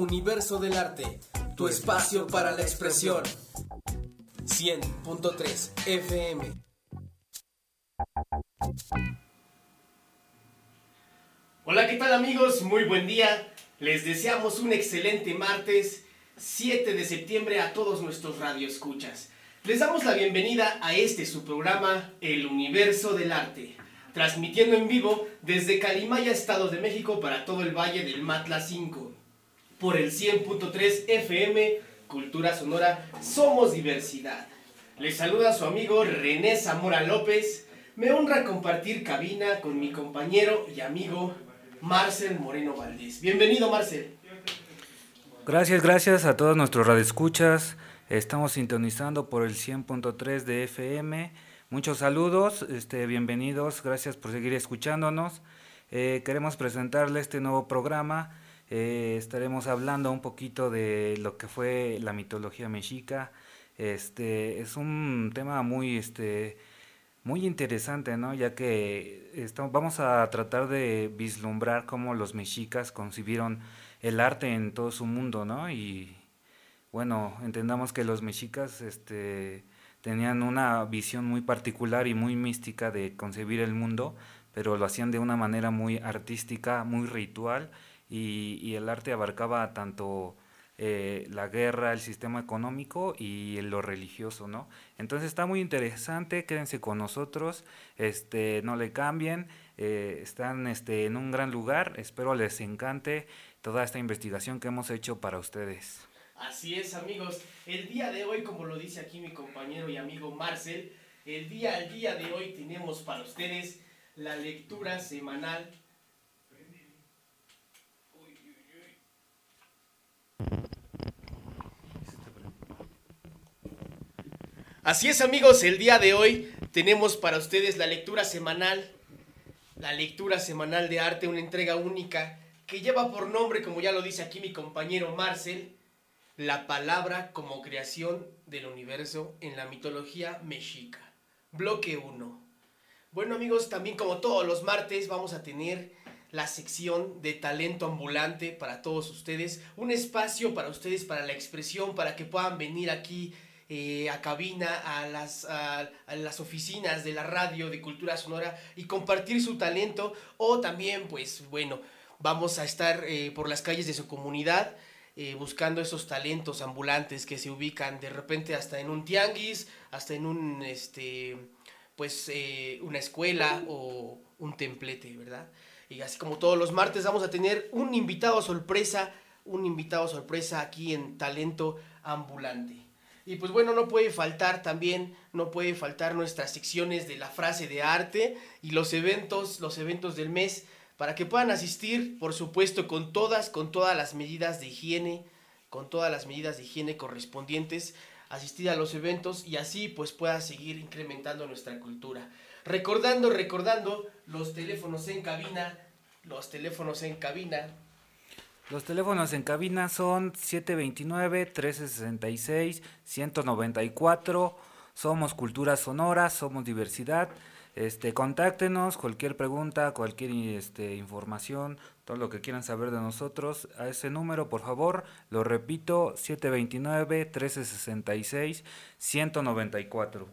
Universo del Arte, tu espacio para la expresión. 100.3 FM. Hola, ¿qué tal amigos? Muy buen día. Les deseamos un excelente martes 7 de septiembre a todos nuestros radioescuchas. Les damos la bienvenida a este su programa El Universo del Arte, transmitiendo en vivo desde Calimaya, Estado de México para todo el Valle del Matla 5. Por el 100.3 FM, Cultura Sonora, somos diversidad. Les saluda su amigo René Zamora López. Me honra compartir cabina con mi compañero y amigo Marcel Moreno Valdés. Bienvenido, Marcel. Gracias, gracias a todos nuestros radioescuchas. Estamos sintonizando por el 100.3 de FM. Muchos saludos, este, bienvenidos, gracias por seguir escuchándonos. Eh, queremos presentarle este nuevo programa. Eh, estaremos hablando un poquito de lo que fue la mitología mexica. Este, es un tema muy, este, muy interesante, ¿no? Ya que estamos, vamos a tratar de vislumbrar cómo los mexicas concibieron el arte en todo su mundo, ¿no? Y bueno, entendamos que los mexicas este, tenían una visión muy particular y muy mística de concebir el mundo, pero lo hacían de una manera muy artística, muy ritual, y, el arte abarcaba tanto eh, la guerra, el sistema económico y lo religioso, ¿no? Entonces está muy interesante, quédense con nosotros, este, no le cambien, eh, están este, en un gran lugar, espero les encante toda esta investigación que hemos hecho para ustedes. Así es, amigos. El día de hoy, como lo dice aquí mi compañero y amigo Marcel, el día al día de hoy tenemos para ustedes la lectura semanal. Así es, amigos, el día de hoy tenemos para ustedes la lectura semanal, la lectura semanal de arte, una entrega única que lleva por nombre, como ya lo dice aquí mi compañero Marcel, la palabra como creación del universo en la mitología mexica. Bloque 1. Bueno amigos, también como todos los martes vamos a tener la sección de talento ambulante para todos ustedes, un espacio para ustedes, para la expresión, para que puedan venir aquí eh, a cabina, a las, a, las oficinas de la radio, de Cultura Sonora y compartir su talento o también, pues bueno, vamos a estar eh, por las calles de su comunidad eh, buscando esos talentos ambulantes que se ubican de repente hasta en un tianguis, hasta en un, este, pues, una escuela o un templete, ¿verdad? Y así como todos los martes vamos a tener un invitado sorpresa, un invitado sorpresa aquí en Talento Ambulante. Y pues bueno, no puede faltar también, no puede faltar nuestras secciones de la frase de arte y los eventos, los eventos del mes para que puedan asistir, por supuesto, con todas, con todas las medidas de higiene, con todas las medidas de higiene correspondientes, asistir a los eventos y así pues pueda seguir incrementando nuestra cultura. Recordando, recordando los teléfonos en cabina, los teléfonos en cabina. Los teléfonos en cabina son 729-1366-194. Somos Cultura Sonora, somos diversidad. Este, contáctenos, cualquier pregunta, cualquier este, información, todo lo que quieran saber de nosotros, a ese número, por favor, lo repito, 729-1366-194.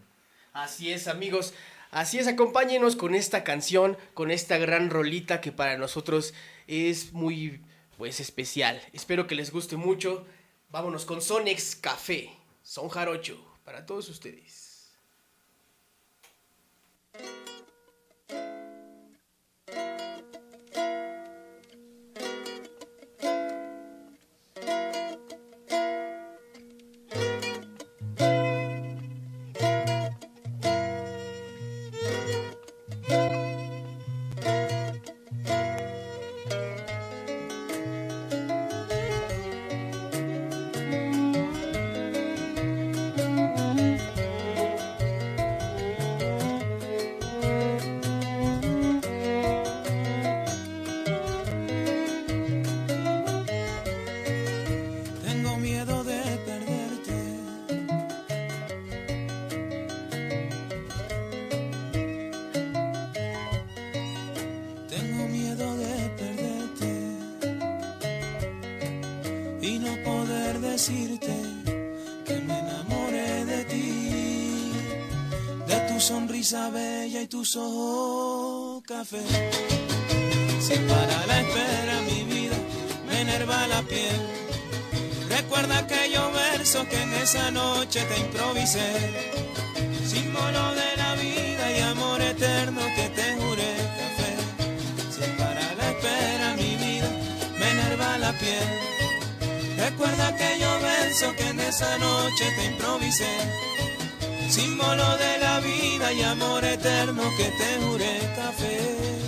Así es, amigos. Así es, acompáñenos con esta canción, con esta gran rolita que para nosotros es muy, pues, especial. Espero que les guste mucho. Vámonos con Sonex Café, Son Jarocho, para todos ustedes. Ojos café. Si para la espera mi vida me enerva la piel, recuerda aquellos versos que en esa noche te improvisé, símbolo de la vida y amor eterno que te juré café. Si para la espera mi vida me enerva la piel. Recuerda aquellos versos que en esa noche te improvisé, símbolo de la vida y amor eterno que te juré café.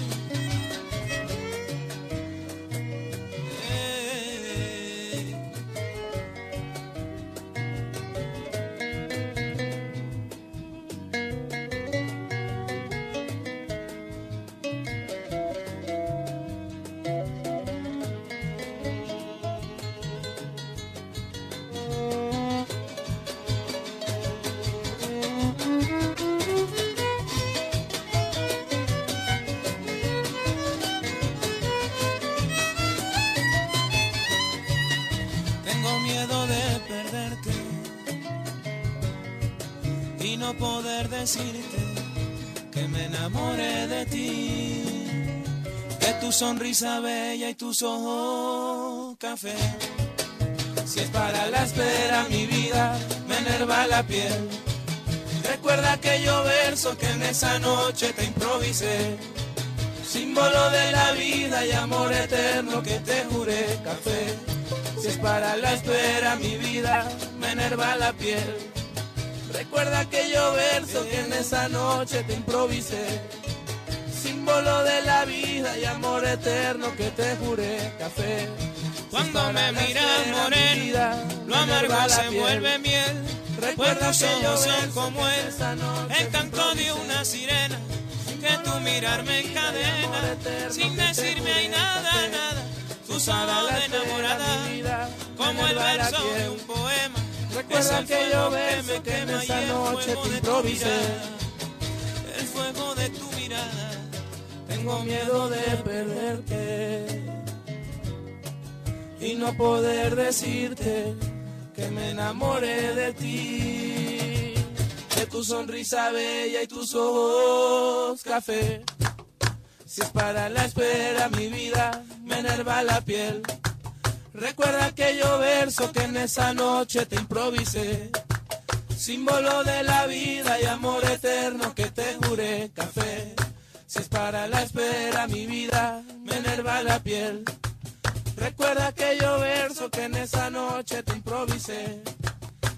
Sonrisa bella y tus ojos café. Si es para la espera mi vida, me enerva la piel. Recuerda aquellos versos que en esa noche te improvisé, símbolo de la vida y amor eterno que te juré café. Si es para la espera mi vida, me enerva la piel. Recuerda aquellos versos que en esa noche te improvisé. Símbolo de la vida y amor eterno que te juré café. Cuando me miras morena, lo amargo se vuelve miel. Recuerda que ojos son como él, el canto de una sirena. Que tu mirar me encadena, sin decirme hay nada, nada. Tu sábado de enamorada, como el verso de un poema. Recuerda que yo que me quema esa noche te improvisé. Tengo miedo de perderte y no poder decirte que me enamoré de ti, de tu sonrisa bella y tus ojos café. Si es para la espera mi vida, me enerva la piel. Recuerda aquellos versos que en esa noche te improvisé. Símbolo de la vida y amor eterno que te juré café. Si es para la espera mi vida, me enerva la piel. Recuerda aquellos versos que en esa noche te improvisé.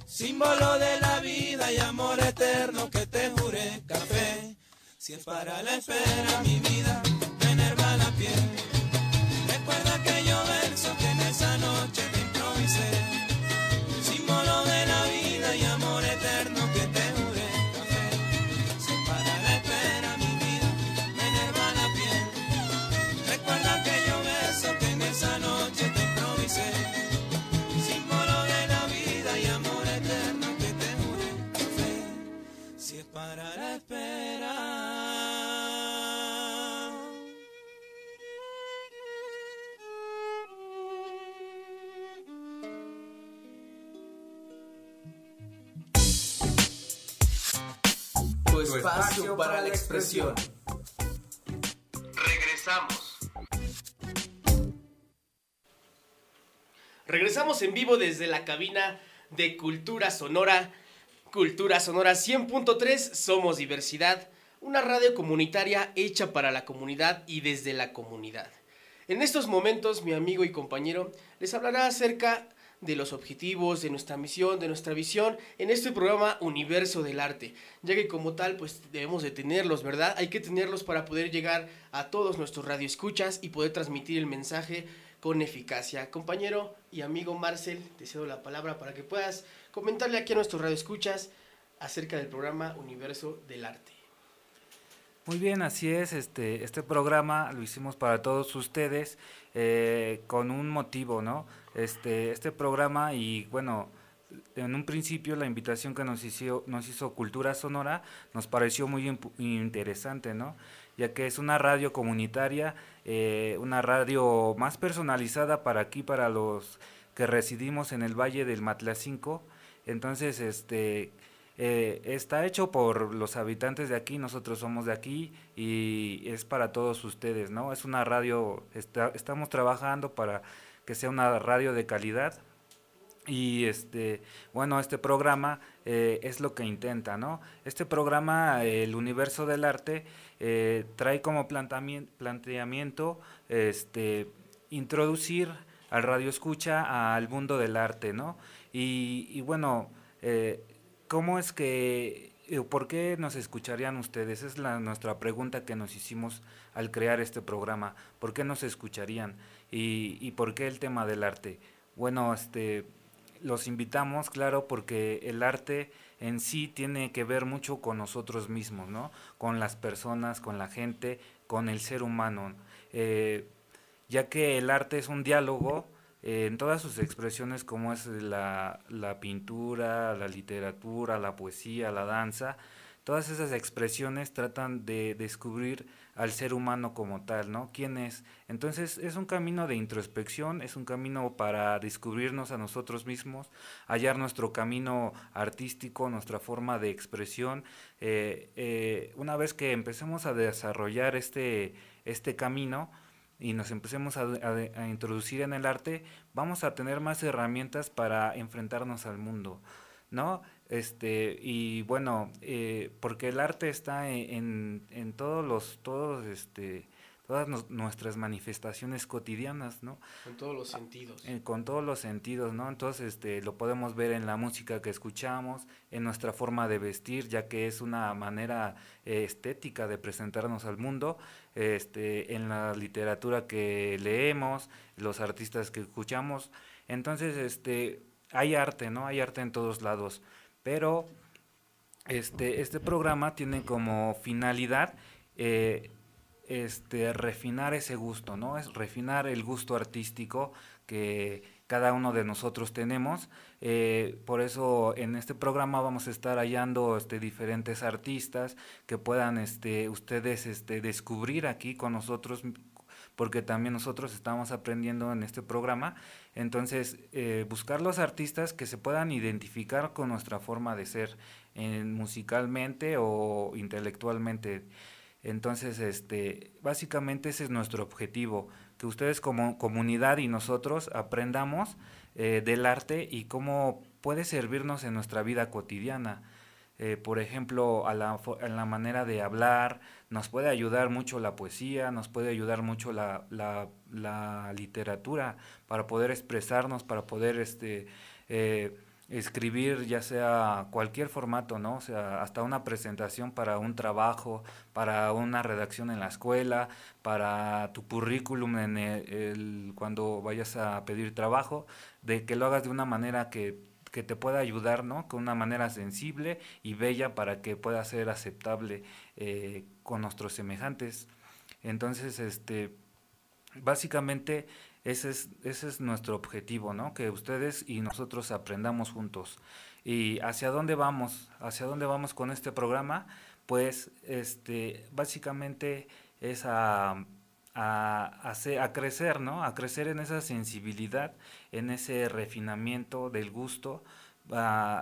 Símbolo de la vida y amor eterno que te juré café. Si es para la espera mi vida, me enerva la piel. Recuerda aquellos versos que en esa noche para la expresión. Regresamos. Regresamos en vivo desde la cabina de Cultura Sonora. Cultura Sonora 100.3, somos diversidad, una radio comunitaria hecha para la comunidad y desde la comunidad. En estos momentos, mi amigo y compañero les hablará acerca de los objetivos, de nuestra misión, de nuestra visión en este programa Universo del Arte, ya que como tal pues debemos de tenerlos, ¿verdad? Hay que tenerlos para poder llegar a todos nuestros radioescuchas y poder transmitir el mensaje con eficacia. Compañero y amigo Marcel, te cedo la palabra para que puedas comentarle aquí a nuestros radioescuchas acerca del programa Universo del Arte. Muy bien, así es. Este, este programa lo hicimos para todos ustedes eh, con un motivo, ¿no? Este, este programa y bueno, en un principio la invitación que nos hizo, nos hizo Cultura Sonora nos pareció muy interesante, ¿no? Ya que es una radio comunitaria, eh, una radio más personalizada para aquí, para los que residimos en el Valle del Matlacinco. Entonces, este, eh, está hecho por los habitantes de aquí, nosotros somos de aquí y es para todos ustedes, ¿no? Es una radio, estamos trabajando para que sea una radio de calidad y este, bueno, este programa eh, es lo que intenta, ¿no? Este programa, El Universo del Arte, eh, trae como planteamiento este, introducir al radio escucha al mundo del arte, ¿no? Y, bueno, eh, ¿cómo es que, por qué nos escucharían ustedes? Es la, nuestra pregunta que nos hicimos al crear este programa. ¿Por qué nos escucharían? ¿Y, por qué el tema del arte? Bueno, este los invitamos, claro, porque el arte en sí tiene que ver mucho con nosotros mismos, ¿no? Con las personas, con la gente, con el ser humano. Eh, ya que el arte es un diálogo eh, en todas sus expresiones como es la pintura, la literatura, la poesía, la danza, todas esas expresiones tratan de descubrir al ser humano como tal, ¿no? ¿Quién es? Entonces es un camino de introspección, es un camino para descubrirnos a nosotros mismos, hallar nuestro camino artístico, nuestra forma de expresión. Eh, eh, una vez que empecemos a desarrollar este, este camino, y nos empecemos a, a, introducir en el arte, vamos a tener más herramientas para enfrentarnos al mundo, ¿no? Este, y bueno, eh, porque el arte está en, en, todos los, todos, este, todas nuestras manifestaciones cotidianas, ¿no? Con todos los sentidos. Eh, con todos los sentidos, ¿no? Entonces, este, lo podemos ver en la música que escuchamos, en nuestra forma de vestir, ya que es una manera eh, estética de presentarnos al mundo, este, en la literatura que leemos, los artistas que escuchamos. Entonces, este, hay arte, ¿no? Hay arte en todos lados pero este, este programa tiene como finalidad eh, este, refinar ese gusto, ¿no? Es refinar el gusto artístico que cada uno de nosotros tenemos. Eh, por eso en este programa vamos a estar hallando este, diferentes artistas que puedan este, ustedes este, descubrir aquí con nosotros porque también nosotros estamos aprendiendo en este programa. Entonces, eh, buscar los artistas que se puedan identificar con nuestra forma de ser, en, musicalmente o intelectualmente. Entonces, este, básicamente ese es nuestro objetivo, que ustedes como comunidad y nosotros aprendamos eh, del arte y cómo puede servirnos en nuestra vida cotidiana. Eh, por ejemplo, a la, a la, manera de hablar, nos puede ayudar mucho la poesía, nos puede ayudar mucho la, la, literatura para poder expresarnos, para poder este, eh, escribir ya sea cualquier formato, ¿no? O sea, hasta una presentación para un trabajo, para una redacción en la escuela, para tu currículum en el, cuando vayas a pedir trabajo, de que lo hagas de una manera que que te pueda ayudar, ¿no? Con una manera sensible y bella para que pueda ser aceptable eh, con nuestros semejantes. Entonces, este, básicamente ese es, ese es nuestro objetivo, ¿no? Que ustedes y nosotros aprendamos juntos. ¿Y hacia dónde vamos? ¿Hacia dónde vamos con este programa? Pues, este, básicamente es a a, a, crecer, ¿no? A crecer en esa sensibilidad, en ese refinamiento del gusto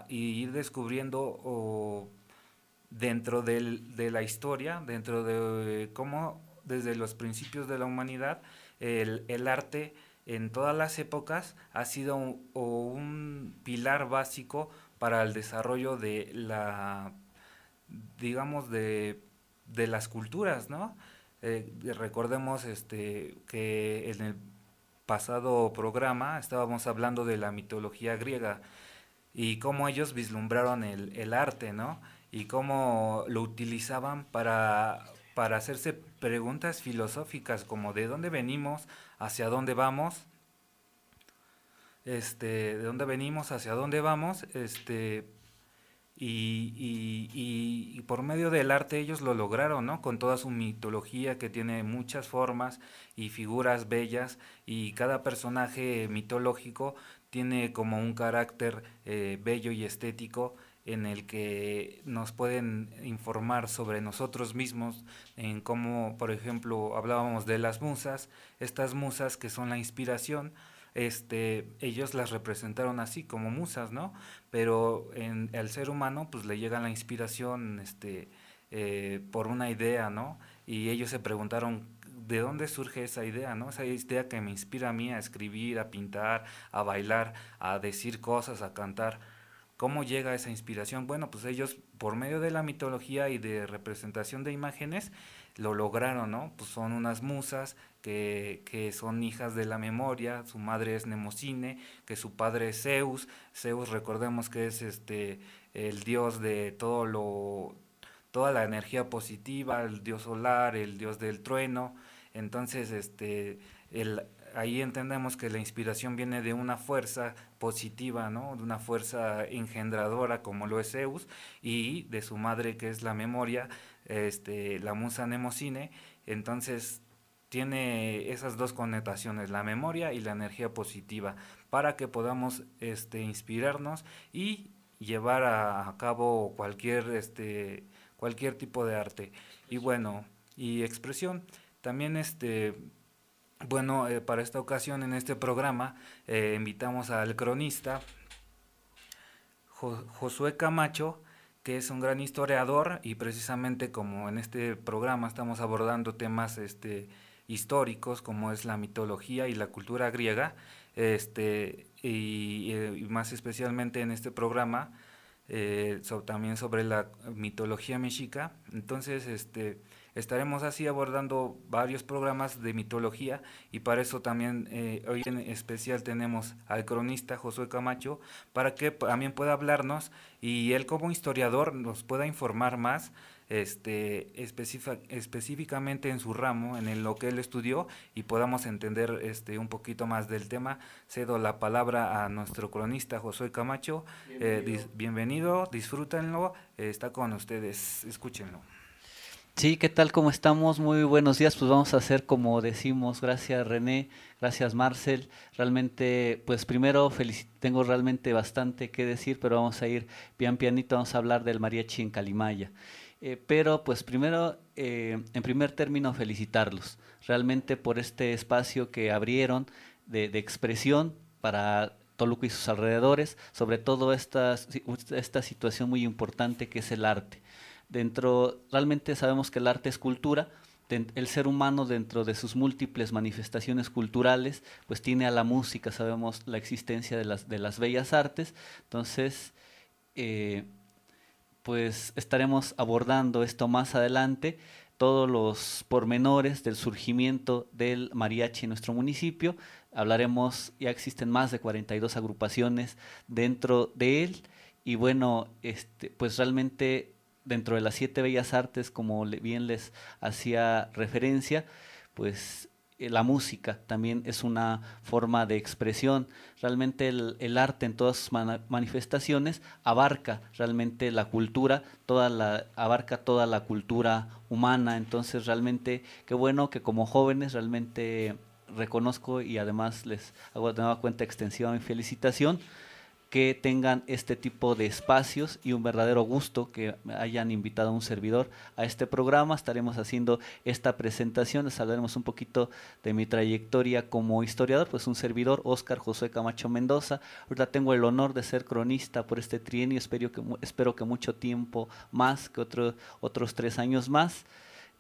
y ir descubriendo dentro de la historia, dentro de cómo desde los principios de la humanidad el, arte en todas las épocas ha sido un pilar básico para el desarrollo de la, digamos, de, de las culturas, ¿no? Eh, recordemos este, que en el pasado programa estábamos hablando de la mitología griega y cómo ellos vislumbraron el, el arte, ¿no? Y cómo lo utilizaban para, para hacerse preguntas filosóficas como de dónde venimos, hacia dónde vamos, este, de dónde venimos, hacia dónde vamos, este, y, y, y, por medio del arte ellos lo lograron, ¿no? Con toda su mitología que tiene muchas formas y figuras bellas y cada personaje mitológico tiene como un carácter eh, bello y estético en el que nos pueden informar sobre nosotros mismos, en cómo, por ejemplo, hablábamos de las musas, estas musas que son la inspiración, este, ellos las representaron así como musas, ¿no? Pero en ser humano pues le llega la inspiración este, eh, por una idea, ¿no? Y ellos se preguntaron de dónde surge esa idea, ¿no? Esa idea que me inspira a mí a escribir, a pintar, a bailar, a decir cosas, a cantar. ¿Cómo llega esa inspiración? Bueno, pues ellos por medio de la mitología y de representación de imágenes lo lograron, ¿no? Pues son unas musas que, que, son hijas de la memoria, su madre es Nemocine, que su padre es Zeus, Zeus recordemos que es este el dios de todo lo toda la energía positiva, el dios solar, el dios del trueno, entonces este el ahí entendemos que la inspiración viene de una fuerza positiva, ¿no? De una fuerza engendradora como lo es Zeus y de su madre que es la memoria, este la musa Nemocine, entonces tiene esas dos connotaciones, la memoria y la energía positiva, para que podamos este, inspirarnos y llevar a, cabo cualquier, este, cualquier tipo de arte. Y bueno, y expresión. También este, bueno, eh, para esta ocasión en este programa eh, invitamos al cronista Josué Camacho, es un gran historiador y precisamente como en este programa estamos abordando temas este, históricos como es la mitología y la cultura griega, este, y, eh, más especialmente en este programa, eh, también sobre la mitología mexica. Entonces, este, estaremos así abordando varios programas de mitología y para eso también eh, hoy en especial tenemos al cronista Josué Camacho para que también pueda hablarnos y él como historiador nos pueda informar más este, específicamente en su ramo, en lo que él estudió y podamos entender este, un poquito más del tema. Cedo la palabra a nuestro cronista Josué Camacho. Eh, bienvenido, disfrútenlo, está con ustedes, escúchenlo. Sí, ¿qué tal? ¿Cómo estamos? Muy buenos días. Pues vamos a hacer como decimos. Gracias René, gracias Marcel. Realmente, pues primero tengo realmente bastante que decir, pero vamos a ir pian pianito, vamos a hablar del mariachi en Calimaya. Eh, pero pues primero, eh, en primer término, felicitarlos realmente por este espacio que abrieron de, expresión para Toluca y sus alrededores, sobre todo esta, esta situación muy importante que es el arte. Dentro, realmente sabemos que el arte es cultura, el ser humano dentro de sus múltiples manifestaciones culturales, pues tiene a la música, sabemos la existencia de las, de las bellas artes, entonces eh, pues estaremos abordando esto más adelante, todos los pormenores del surgimiento del mariachi en nuestro municipio. Hablaremos, ya existen más de 42 agrupaciones dentro de él y bueno, este, pues realmente dentro de las siete bellas artes, como bien les hacía referencia, pues eh, la música también es una forma de expresión. Realmente el, arte en todas sus manifestaciones abarca realmente la cultura, toda la, abarca toda la cultura humana. Entonces realmente qué bueno que como jóvenes realmente reconozco y además les hago de nueva cuenta extensiva mi felicitación que tengan este tipo de espacios y un verdadero gusto que hayan invitado a un servidor a este programa. Estaremos haciendo esta presentación, les hablaremos un poquito de mi trayectoria como historiador, pues un servidor, Óscar José Camacho Mendoza. Ahorita tengo el honor de ser cronista por este trienio, espero que, espero que mucho tiempo más, que otro, otros tres años más,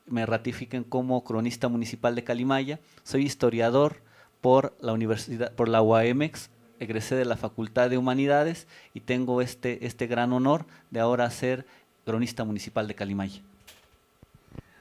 me ratifiquen como cronista municipal de Calimaya. Soy historiador por la universidad, por la UAMX, egresé de la Facultad de Humanidades y tengo este, este gran honor de ahora ser cronista municipal de Calimaya.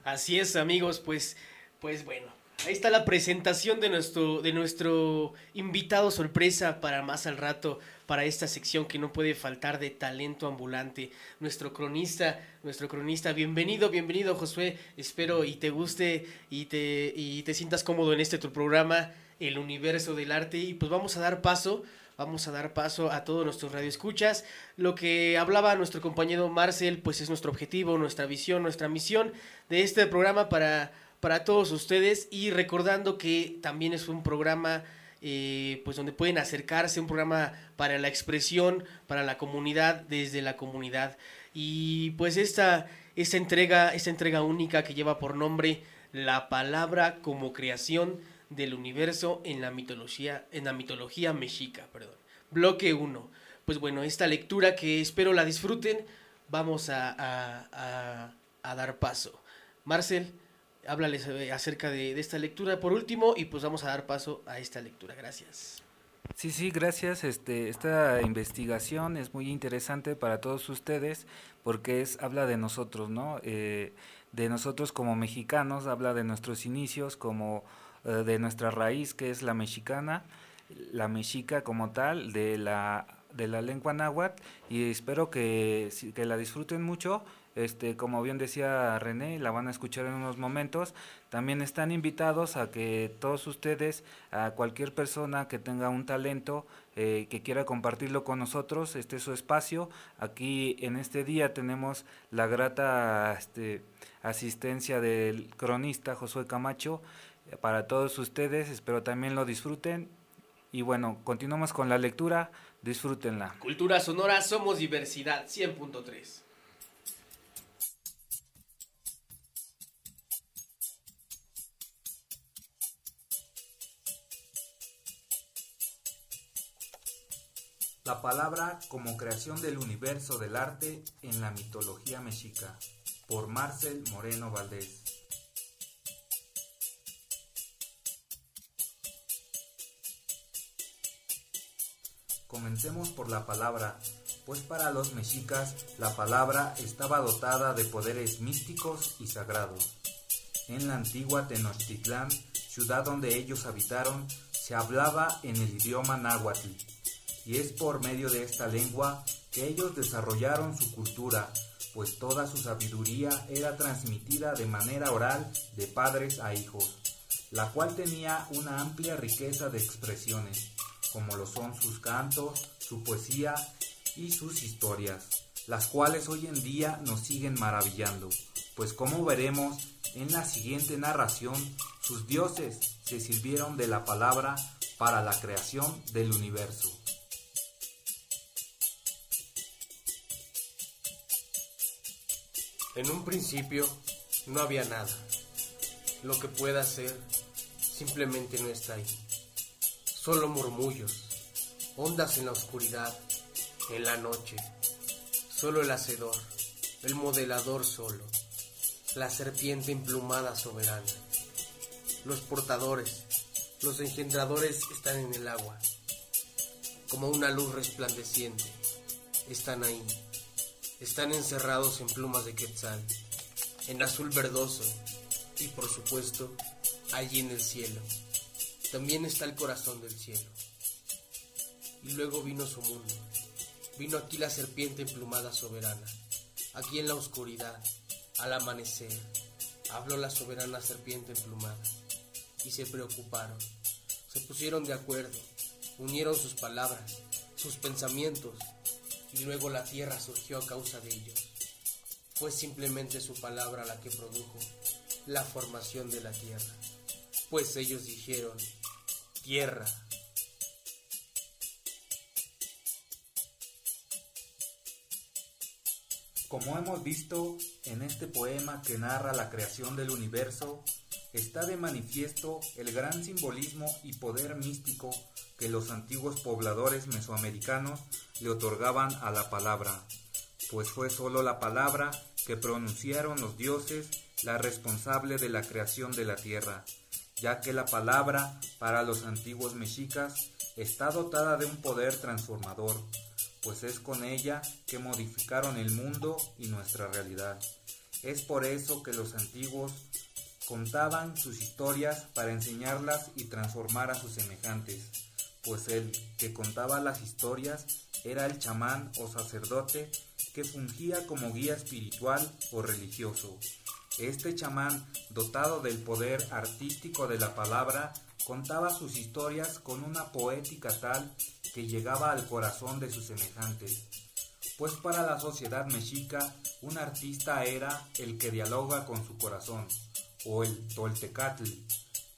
Así es, amigos, pues, pues bueno, ahí está la presentación de nuestro, de nuestro invitado sorpresa para más al rato, para esta sección que no puede faltar de talento ambulante. Nuestro cronista, nuestro cronista, bienvenido, bienvenido Josué, espero y te guste y te, y te sientas cómodo en este tu programa el universo del arte y pues vamos a dar paso, vamos a dar paso a todos nuestros radioescuchas. Lo que hablaba nuestro compañero Marcel, pues es nuestro objetivo, nuestra visión, nuestra misión de este programa para, para todos ustedes y recordando que también es un programa eh, pues donde pueden acercarse, un programa para la expresión, para la comunidad, desde la comunidad. Y pues esta, esta entrega, esta entrega única que lleva por nombre La palabra como creación del universo en la mitología, en la mitología mexica, perdón. Bloque 1. Pues bueno, esta lectura que espero la disfruten, vamos a, a- a- dar paso. Marcel, háblales eh, acerca de, de esta lectura por último y pues vamos a dar paso a esta lectura. Gracias. Sí, sí, gracias. Este, esta investigación es muy interesante para todos ustedes porque es habla de nosotros, ¿no? Eh, de nosotros como mexicanos, habla de nuestros inicios, como de nuestra raíz que es la mexicana, la mexica como tal, de la de la lengua náhuatl y espero que, que la disfruten mucho. Este, como bien decía René, la van a escuchar en unos momentos. También están invitados a que todos ustedes, a cualquier persona que tenga un talento, eh, que quiera compartirlo con nosotros, este es su espacio. Aquí en este día tenemos la grata este, asistencia del cronista Josué Camacho eh, para todos ustedes. Espero también lo disfruten. Y bueno, continuamos con la lectura. Disfrútenla. Cultura sonora, somos diversidad 100.3. La palabra como creación del universo del arte en la mitología mexica, por Marcel Moreno Valdés. Comencemos por la palabra, pues para los mexicas la palabra estaba dotada de poderes místicos y sagrados. En la antigua Tenochtitlán, ciudad donde ellos habitaron, se hablaba en el idioma náhuatl, y es por medio de esta lengua que ellos desarrollaron su cultura, pues toda su sabiduría era transmitida de manera oral de padres a hijos, la cual tenía una amplia riqueza de expresiones, como lo son sus cantos, su poesía y sus historias, las cuales hoy en día nos siguen maravillando, pues como veremos en la siguiente narración, sus dioses se sirvieron de la palabra para la creación del universo. En un principio no había nada. Lo que pueda ser simplemente no está ahí. Solo murmullos, ondas en la oscuridad, en la noche. Solo el hacedor, el modelador solo, la serpiente emplumada soberana. Los portadores, los engendradores están en el agua, como una luz resplandeciente. Están ahí, están encerrados en plumas de quetzal, en azul verdoso y por supuesto allí en el cielo. También está el corazón del cielo. Y luego vino su mundo. Vino aquí la serpiente emplumada soberana. Aquí en la oscuridad, al amanecer, habló la soberana serpiente emplumada. Y se preocuparon. Se pusieron de acuerdo. Unieron sus palabras, sus pensamientos. Y luego la tierra surgió a causa de ellos. Fue simplemente su palabra la que produjo la formación de la tierra. Pues ellos dijeron, tierra. Como hemos visto en este poema que narra la creación del universo, está de manifiesto el gran simbolismo y poder místico que los antiguos pobladores mesoamericanos le otorgaban a la palabra, pues fue sólo la palabra que pronunciaron los dioses la responsable de la creación de la tierra, ya que la palabra para los antiguos mexicas está dotada de un poder transformador, pues es con ella que modificaron el mundo y nuestra realidad. Es por eso que los antiguos contaban sus historias para enseñarlas y transformar a sus semejantes, pues el que contaba las historias era el chamán o sacerdote que fungía como guía espiritual o religioso. Este chamán, dotado del poder artístico de la palabra, contaba sus historias con una poética tal que llegaba al corazón de sus semejantes. Pues para la sociedad mexica, un artista era el que dialoga con su corazón, o el toltecatl.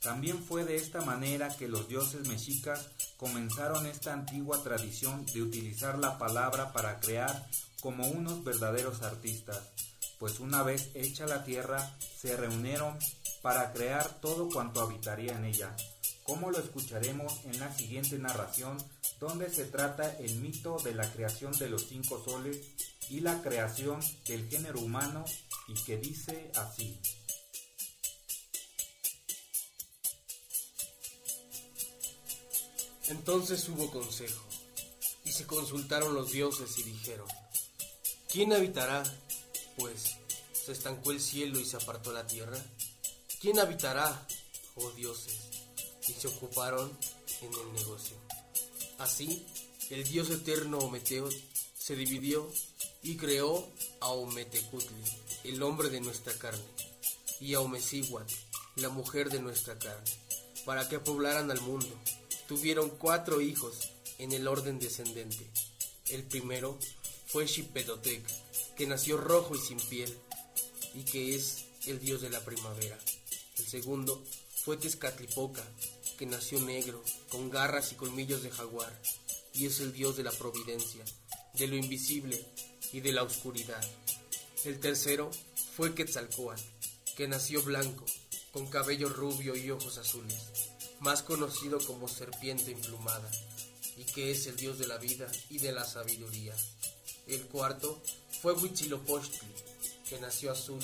También fue de esta manera que los dioses mexicas comenzaron esta antigua tradición de utilizar la palabra para crear como unos verdaderos artistas, pues una vez hecha la tierra se reunieron para crear todo cuanto habitaría en ella, como lo escucharemos en la siguiente narración, donde se trata el mito de la creación de los cinco soles y la creación del género humano y que dice así. Entonces hubo consejo, y se consultaron los dioses y dijeron, ¿quién habitará? Pues se estancó el cielo y se apartó la tierra. ¿Quién habitará, oh dioses? Y se ocuparon en el negocio. Así, el dios eterno Ometeo se dividió y creó a Ometecutli, el hombre de nuestra carne, y a Omecihuat, la mujer de nuestra carne, para que poblaran al mundo. Tuvieron cuatro hijos en el orden descendente. El primero fue Xipetotec, que nació rojo y sin piel, y que es el dios de la primavera. El segundo fue Tezcatlipoca, que nació negro, con garras y colmillos de jaguar, y es el dios de la providencia, de lo invisible y de la oscuridad. El tercero fue Quetzalcoatl, que nació blanco, con cabello rubio y ojos azules, más conocido como serpiente emplumada, y que es el dios de la vida y de la sabiduría. El cuarto fue Huitzilopochtli, que nació azul,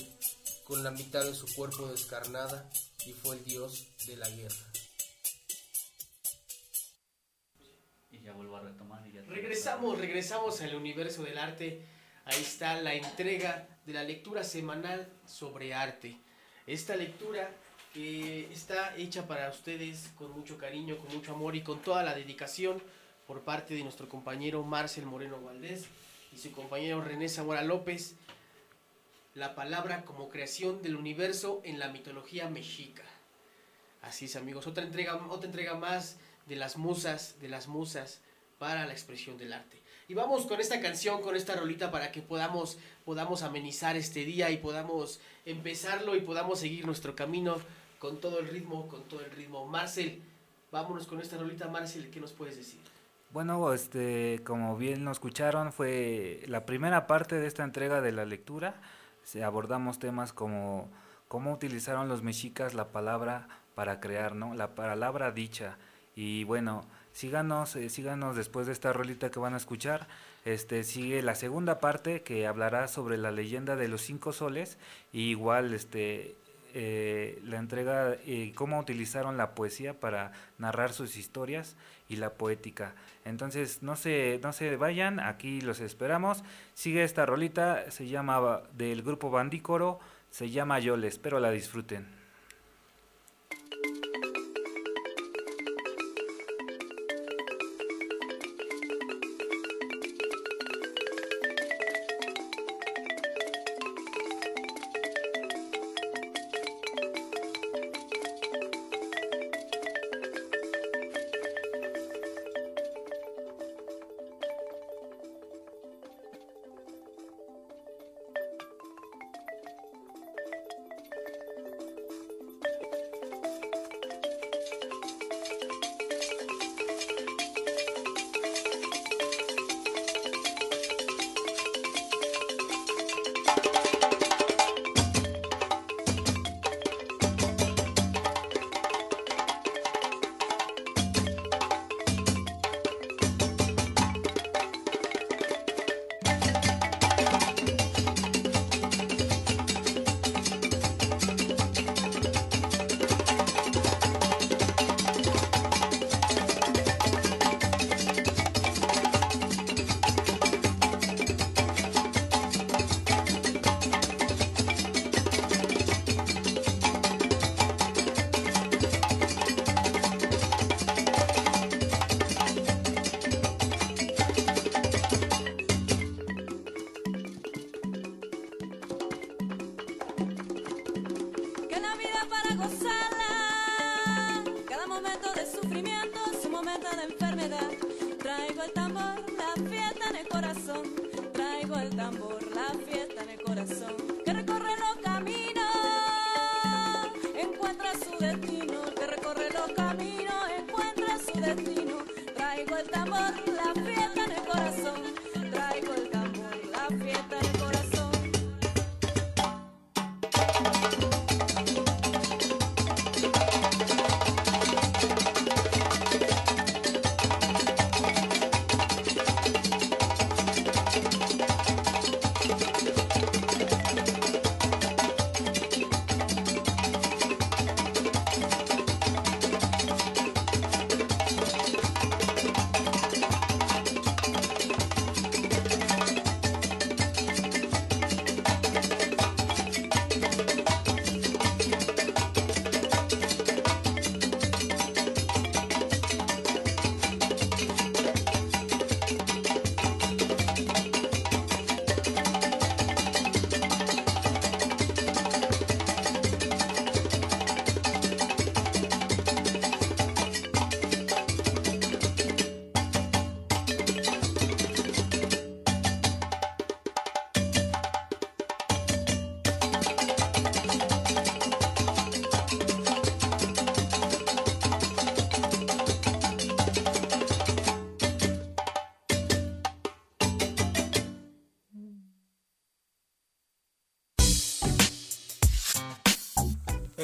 con la mitad de su cuerpo descarnada, y fue el dios de la guerra. Y ya vuelvo a retomar. Y ya Regresamos, regresamos al universo del arte. Ahí está la entrega de la lectura semanal sobre arte. Esta lectura que está hecha para ustedes con mucho cariño, con mucho amor y con toda la dedicación por parte de nuestro compañero Marcel Moreno Valdés y su compañero René Zamora López. La palabra como creación del universo en la mitología mexica. Así es, amigos. Otra entrega, otra entrega más de las musas, de las musas para la expresión del arte. Y vamos con esta canción, con esta rolita para que podamos, podamos amenizar este día y podamos empezarlo y podamos seguir nuestro camino con todo el ritmo, con todo el ritmo. Marcel, vámonos con esta rolita. Marcel, ¿qué nos puedes decir? Bueno, este, como bien lo escucharon, fue la primera parte de esta entrega de la lectura. Se abordamos temas como cómo utilizaron los mexicas la palabra para crear, ¿no? La palabra dicha. Y bueno, síganos, eh, síganos después de esta rolita que van a escuchar. Este sigue la segunda parte que hablará sobre la leyenda de los cinco soles. Y igual, este, eh, la entrega y cómo utilizaron la poesía para narrar sus historias y la poética. Entonces, no se, no se vayan, aquí los esperamos. Sigue esta rolita, se llama del grupo Bandícoro, se llama Yole, espero la disfruten.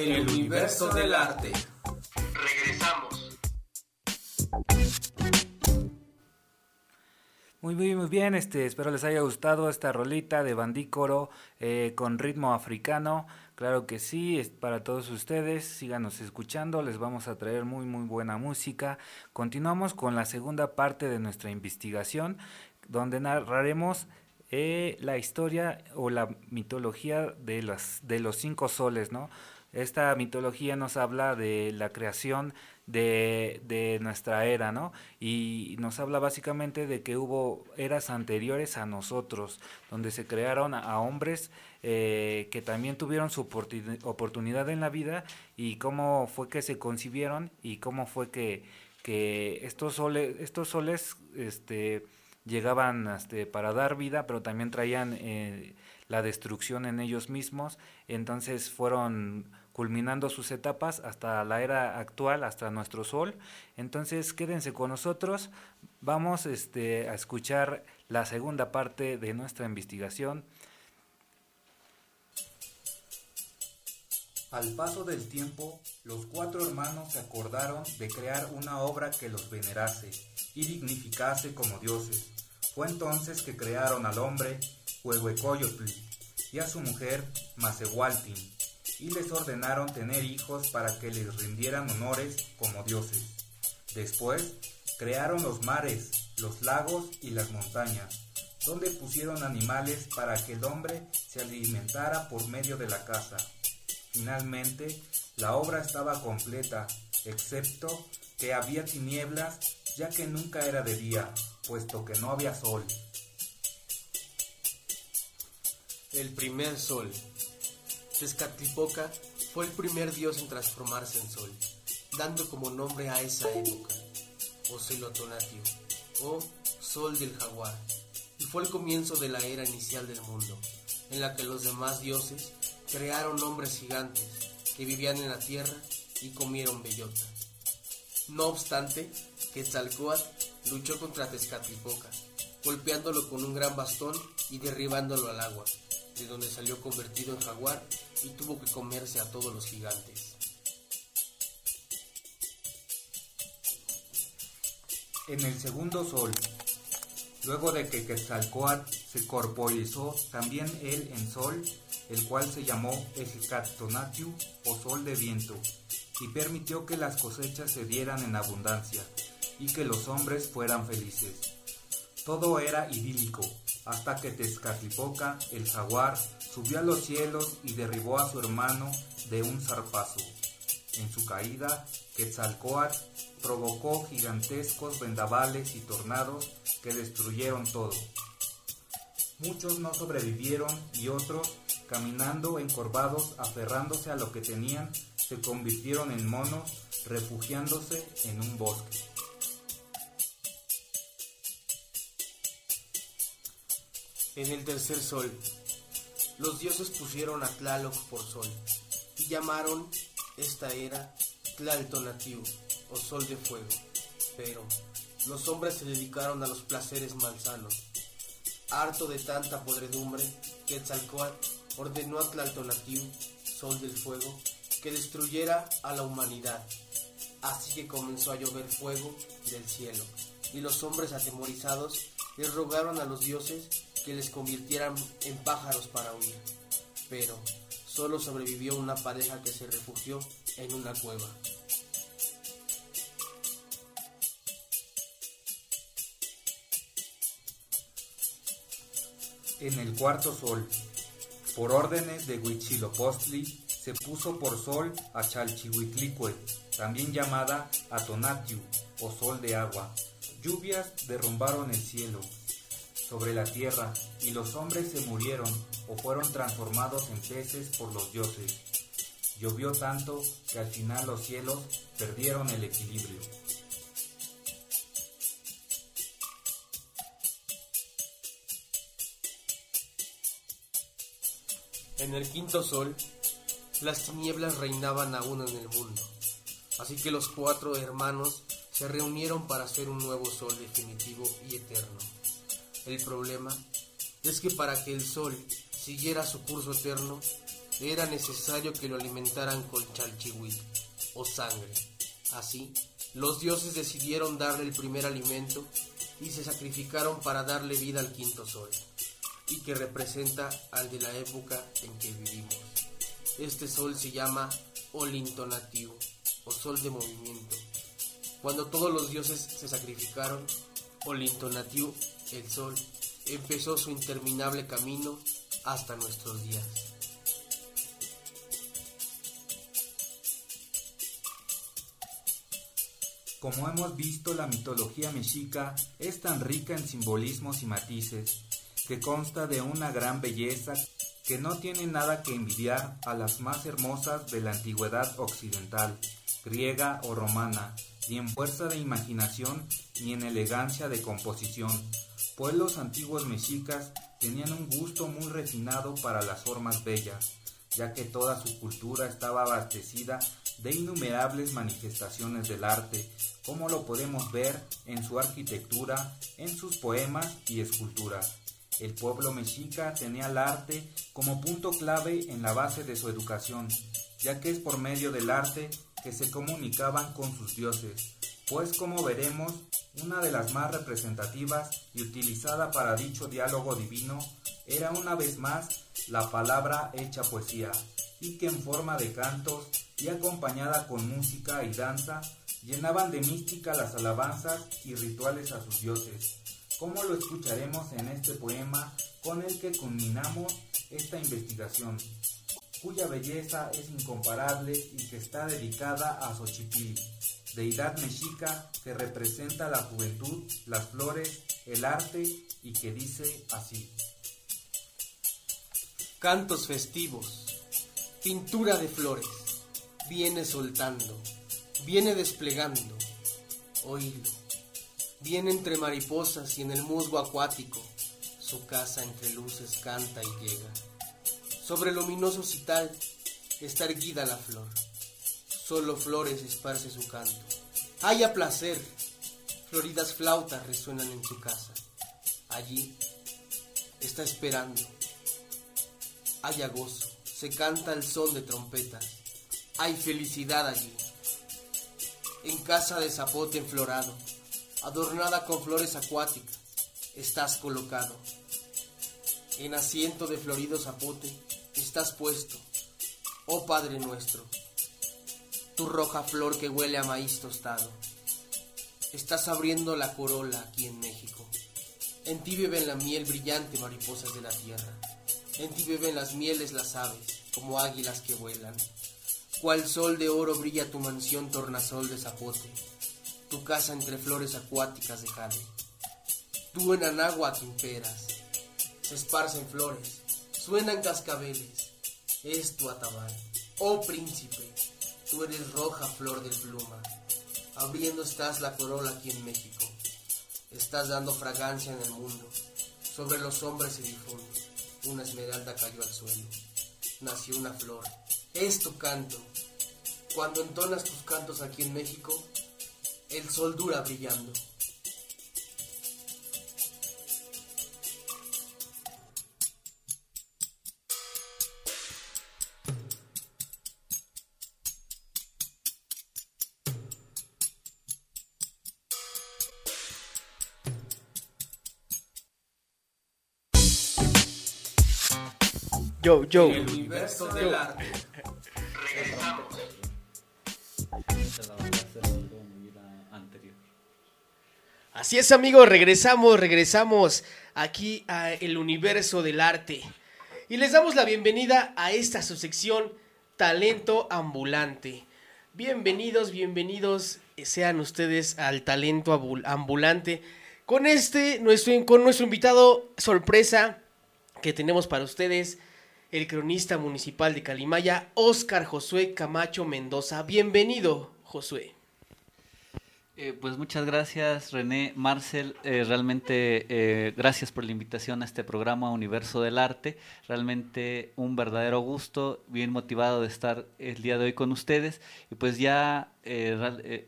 El universo del arte. Regresamos. Muy, muy, muy bien, este, espero les haya gustado esta rolita de bandícoro eh, con ritmo africano. Claro que sí, es para todos ustedes, síganos escuchando, les vamos a traer muy, muy buena música. Continuamos con la segunda parte de nuestra investigación, donde narraremos eh, la historia o la mitología de, las, de los cinco soles, ¿no? Esta mitología nos habla de la creación de, de, nuestra era, ¿no? Y nos habla básicamente de que hubo eras anteriores a nosotros, donde se crearon a, hombres eh, que también tuvieron su oportunidad en la vida y cómo fue que se concibieron y cómo fue que, que estos soles, estos soles este, llegaban este, para dar vida, pero también traían eh, la destrucción en ellos mismos, entonces fueron culminando sus etapas hasta la era actual, hasta nuestro sol. Entonces quédense con nosotros, vamos este, a escuchar la segunda parte de nuestra investigación. Al paso del tiempo, los cuatro hermanos se acordaron de crear una obra que los venerase y dignificase como dioses. Fue entonces que crearon al hombre Huehuecoyotl y a su mujer Macehualtin, y les ordenaron tener hijos para que les rindieran honores como dioses. Después crearon los mares, los lagos y las montañas, donde pusieron animales para que el hombre se alimentara por medio de la caza. Finalmente, la obra estaba completa, excepto que había tinieblas, ya que nunca era de día, puesto que no había sol. El primer sol. Tezcatlipoca fue el primer dios en transformarse en sol, dando como nombre a esa época, Ocelotonatio, o Sol del Jaguar, y fue el comienzo de la era inicial del mundo, en la que los demás dioses crearon hombres gigantes que vivían en la tierra y comieron bellota. No obstante, Quetzalcóatl luchó contra Tezcatlipoca, golpeándolo con un gran bastón y derribándolo al agua, de donde salió convertido en jaguar y tuvo que comerse a todos los gigantes. En el segundo sol, luego de que Quetzalcóatl se corporizó también él en sol, el cual se llamó Ejecatonatiu o sol de viento, y permitió que las cosechas se dieran en abundancia, y que los hombres fueran felices. Todo era idílico, hasta que Tezcatlipoca, el jaguar, subió a los cielos y derribó a su hermano de un zarpazo. En su caída, Quetzalcoatl provocó gigantescos vendavales y tornados que destruyeron todo. Muchos no sobrevivieron y otros, caminando encorvados, aferrándose a lo que tenían, se convirtieron en monos, refugiándose en un bosque. En el tercer sol, los dioses pusieron a Tlaloc por sol y llamaron esta era Tlaltonatiu o sol de fuego. Pero los hombres se dedicaron a los placeres malsanos. Harto de tanta podredumbre, Quetzalcoatl ordenó a Tlaltonatiu, sol del fuego, que destruyera a la humanidad. Así que comenzó a llover fuego del cielo, y los hombres atemorizados les rogaron a los dioses que les convirtieran en pájaros para huir. Pero solo sobrevivió una pareja que se refugió en una cueva. En el cuarto sol, por órdenes de Huitzilopochtli, se puso por sol a Chalchihuitlicue, también llamada Atonatiu o sol de agua. Lluvias derrumbaron el cielo sobre la tierra y los hombres se murieron o fueron transformados en peces por los dioses. Llovió tanto que al final los cielos perdieron el equilibrio. En el quinto sol, las tinieblas reinaban aún en el mundo, así que los cuatro hermanos se reunieron para hacer un nuevo sol definitivo y eterno. El problema es que para que el sol siguiera su curso eterno, era necesario que lo alimentaran con chalchihuit o sangre. Así, los dioses decidieron darle el primer alimento y se sacrificaron para darle vida al quinto sol, y que representa al de la época en que vivimos. Este sol se llama Olintonativo o sol de movimiento. Cuando todos los dioses se sacrificaron, Olintonativo, el sol, empezó su interminable camino hasta nuestros días. Como hemos visto, la mitología mexica es tan rica en simbolismos y matices, que consta de una gran belleza que no tiene nada que envidiar a las más hermosas de la antigüedad occidental, griega o romana, ni en fuerza de imaginación ni en elegancia de composición, pues los antiguos mexicas tenían un gusto muy refinado para las formas bellas, ya que toda su cultura estaba abastecida de innumerables manifestaciones del arte, como lo podemos ver en su arquitectura, en sus poemas y esculturas. El pueblo mexica tenía el arte como punto clave en la base de su educación, ya que es por medio del arte que se comunicaban con sus dioses, pues como veremos, una de las más representativas y utilizada para dicho diálogo divino era una vez más la palabra hecha poesía, y que en forma de cantos y acompañada con música y danza llenaban de mística las alabanzas y rituales a sus dioses, como lo escucharemos en este poema con el que culminamos esta investigación, cuya belleza es incomparable y que está dedicada a Xochipilli, deidad mexica que representa la juventud, las flores, el arte y que dice así. Cantos festivos, pintura de flores, viene soltando, viene desplegando, oílo, viene entre mariposas y en el musgo acuático, su casa entre luces canta y llega. Sobre el luminoso cital está erguida la flor, solo flores esparce su canto. Haya placer, floridas flautas resuenan en su casa. Allí está esperando. Haya gozo, se canta el son de trompetas. Hay felicidad allí. En casa de zapote enflorado, adornada con flores acuáticas, estás colocado. En asiento de florido zapote estás puesto, oh Padre nuestro tu roja flor que huele a maíz tostado. Estás abriendo la corola aquí en México. En ti beben la miel brillante mariposas de la tierra. En ti beben las mieles las aves, como águilas que vuelan. Cual sol de oro brilla tu mansión tornasol de zapote, tu casa entre flores acuáticas de jade. Tú en Anáhuac imperas, se esparcen flores, suenan cascabeles, es tu atabal, oh príncipe, Tú eres roja flor de pluma, abriendo estás la corola aquí en México. Estás dando fragancia en el mundo. Sobre los hombres se difunde. Una esmeralda cayó al suelo. Nació una flor. Es tu canto. Cuando entonas tus cantos aquí en México, el sol dura brillando. Yo, yo. El universo del arte. Así es amigos, regresamos, regresamos aquí a el universo del arte. Y les damos la bienvenida a esta su sección Talento Ambulante. Bienvenidos, bienvenidos sean ustedes al Talento Ambulante. Con este, nuestro, con nuestro invitado sorpresa que tenemos para ustedes, el cronista municipal de Calimaya, Óscar Josué Camacho Mendoza. Bienvenido, Josué. Eh, pues muchas gracias René, Marcel, eh, realmente eh, gracias por la invitación a este programa Universo del Arte, realmente un verdadero gusto, bien motivado de estar el día de hoy con ustedes. Y pues ya,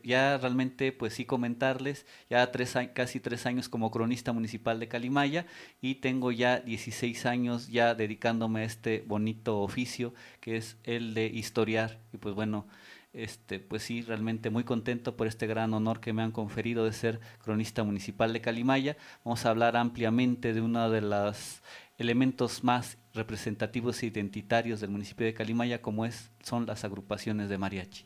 ya realmente pues sí comentarles, ya tres, casi tres años como cronista municipal de Calimaya y tengo ya 16 años ya dedicándome a este bonito oficio que es el de historiar. Y pues bueno, este, pues sí, realmente muy contento por este gran honor que me han conferido de ser cronista municipal de Calimaya. Vamos a hablar ampliamente de uno de los elementos más representativos e identitarios del municipio de Calimaya, como es, son las agrupaciones de mariachi.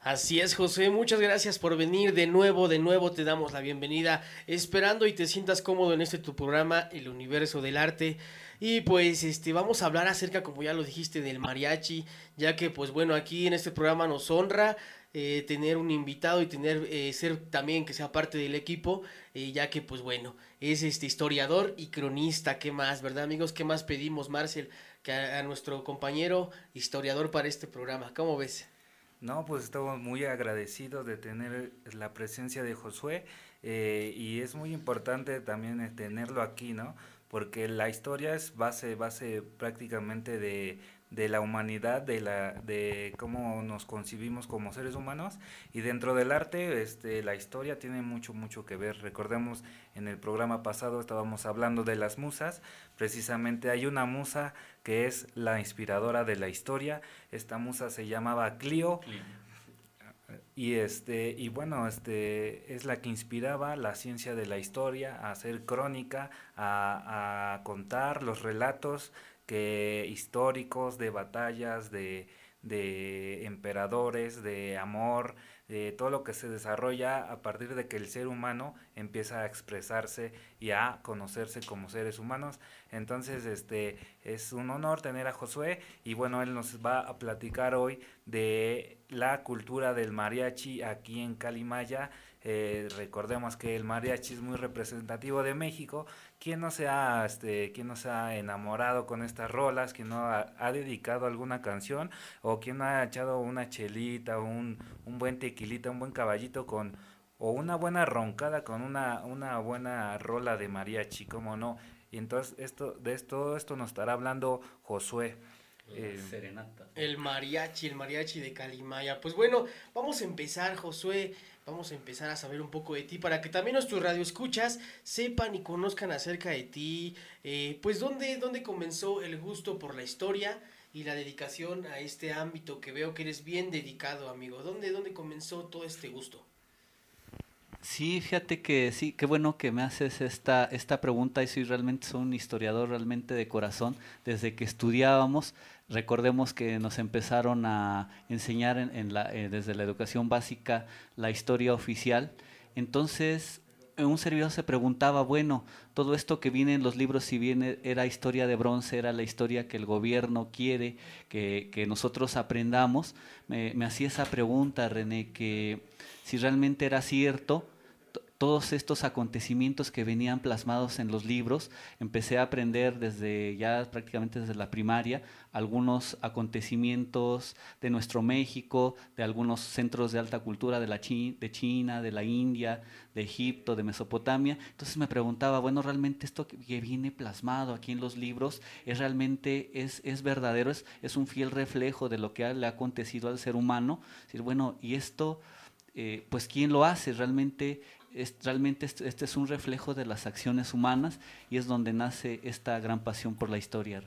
Así es, José, muchas gracias por venir de nuevo, de nuevo te damos la bienvenida, esperando y te sientas cómodo en este tu programa, El Universo del Arte. Y pues este vamos a hablar acerca, como ya lo dijiste, del mariachi, ya que pues bueno, aquí en este programa nos honra eh, tener un invitado y tener eh, ser también que sea parte del equipo, eh, ya que pues bueno, es este historiador y cronista, ¿qué más, verdad amigos? ¿Qué más pedimos, Marcel, que a, a nuestro compañero historiador para este programa? ¿Cómo ves? No, pues estamos muy agradecidos de tener la presencia de Josué y es muy importante también tenerlo aquí, ¿no? Porque la historia es base, base prácticamente de, de la humanidad, de, la, de cómo nos concibimos como seres humanos y dentro del arte este, la historia tiene mucho, mucho que ver. Recordemos en el programa pasado estábamos hablando de las musas, precisamente hay una musa que es la inspiradora de la historia, esta musa se llamaba Clio. Y este, y bueno, este es la que inspiraba la ciencia de la historia, a hacer crónica, a, a contar los relatos que históricos de batallas, de, de emperadores, de amor, de todo lo que se desarrolla a partir de que el ser humano empieza a expresarse y a conocerse como seres humanos. Entonces, este es un honor tener a Josué y bueno, él nos va a platicar hoy de la cultura del mariachi aquí en Calimaya. Eh, recordemos que el mariachi es muy representativo de México. ¿Quién no se ha, este, quién no se ha enamorado con estas rolas? ¿Quién no ha, dedicado alguna canción? ¿O quién no ha echado una chelita, un, un buen tequilita, un buen caballito con o una buena roncada con una, una buena rola de mariachi, ¿cómo no? Y entonces esto, de esto, esto nos estará hablando Josué. Eh, serenata. El mariachi, el mariachi de Calimaya. Pues bueno, vamos a empezar, Josué. Vamos a empezar a saber un poco de ti para que también nuestros radioescuchas sepan y conozcan acerca de ti. Eh, pues dónde, dónde comenzó el gusto por la historia y la dedicación a este ámbito que veo que eres bien dedicado, amigo. ¿Dónde, dónde comenzó todo este gusto? Sí, fíjate que sí, qué bueno que me haces esta, esta pregunta y soy realmente soy un historiador realmente de corazón. Desde que estudiábamos, recordemos que nos empezaron a enseñar eh, desde la educación básica la historia oficial. Entonces, un servidor se preguntaba, bueno, todo esto que viene en los libros, si bien era historia de bronce, era la historia que el gobierno quiere que, que nosotros aprendamos, me, me hacía esa pregunta, René, que si realmente era cierto todos estos acontecimientos que venían plasmados en los libros. Empecé a aprender desde ya prácticamente desde la primaria algunos acontecimientos de nuestro México, de algunos centros de alta cultura de, la de China, de la India, de Egipto, de Mesopotamia. Entonces me preguntaba, bueno, realmente esto que viene plasmado aquí en los libros es realmente es, es verdadero, es, es un fiel reflejo de lo que le ha acontecido al ser humano. decir, bueno, y esto eh, pues quién lo hace, realmente, es, realmente este, es un reflejo de las acciones humanas y es donde nace esta gran pasión por la historia.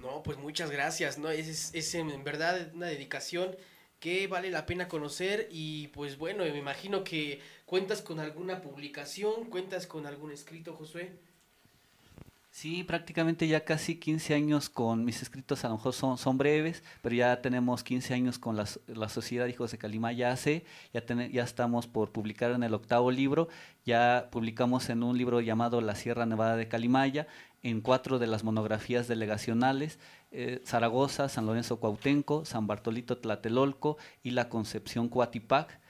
No, pues muchas gracias, ¿no? Es, es en verdad una dedicación que vale la pena conocer y pues bueno, me imagino que cuentas con alguna publicación, cuentas con algún escrito, Josué. Sí, prácticamente ya casi 15 años con mis escritos, a lo mejor son, son breves, pero ya tenemos 15 años con la, la Sociedad Hijos de Calima, ya hace, ya, ya estamos por publicar en el octavo libro, ya publicamos en un libro llamado La Sierra Nevada de Calimaya, en cuatro de las monografías delegacionales, eh, Zaragoza, San Lorenzo Cuautenco, San Bartolito Tlatelolco y la Concepción Coatipac,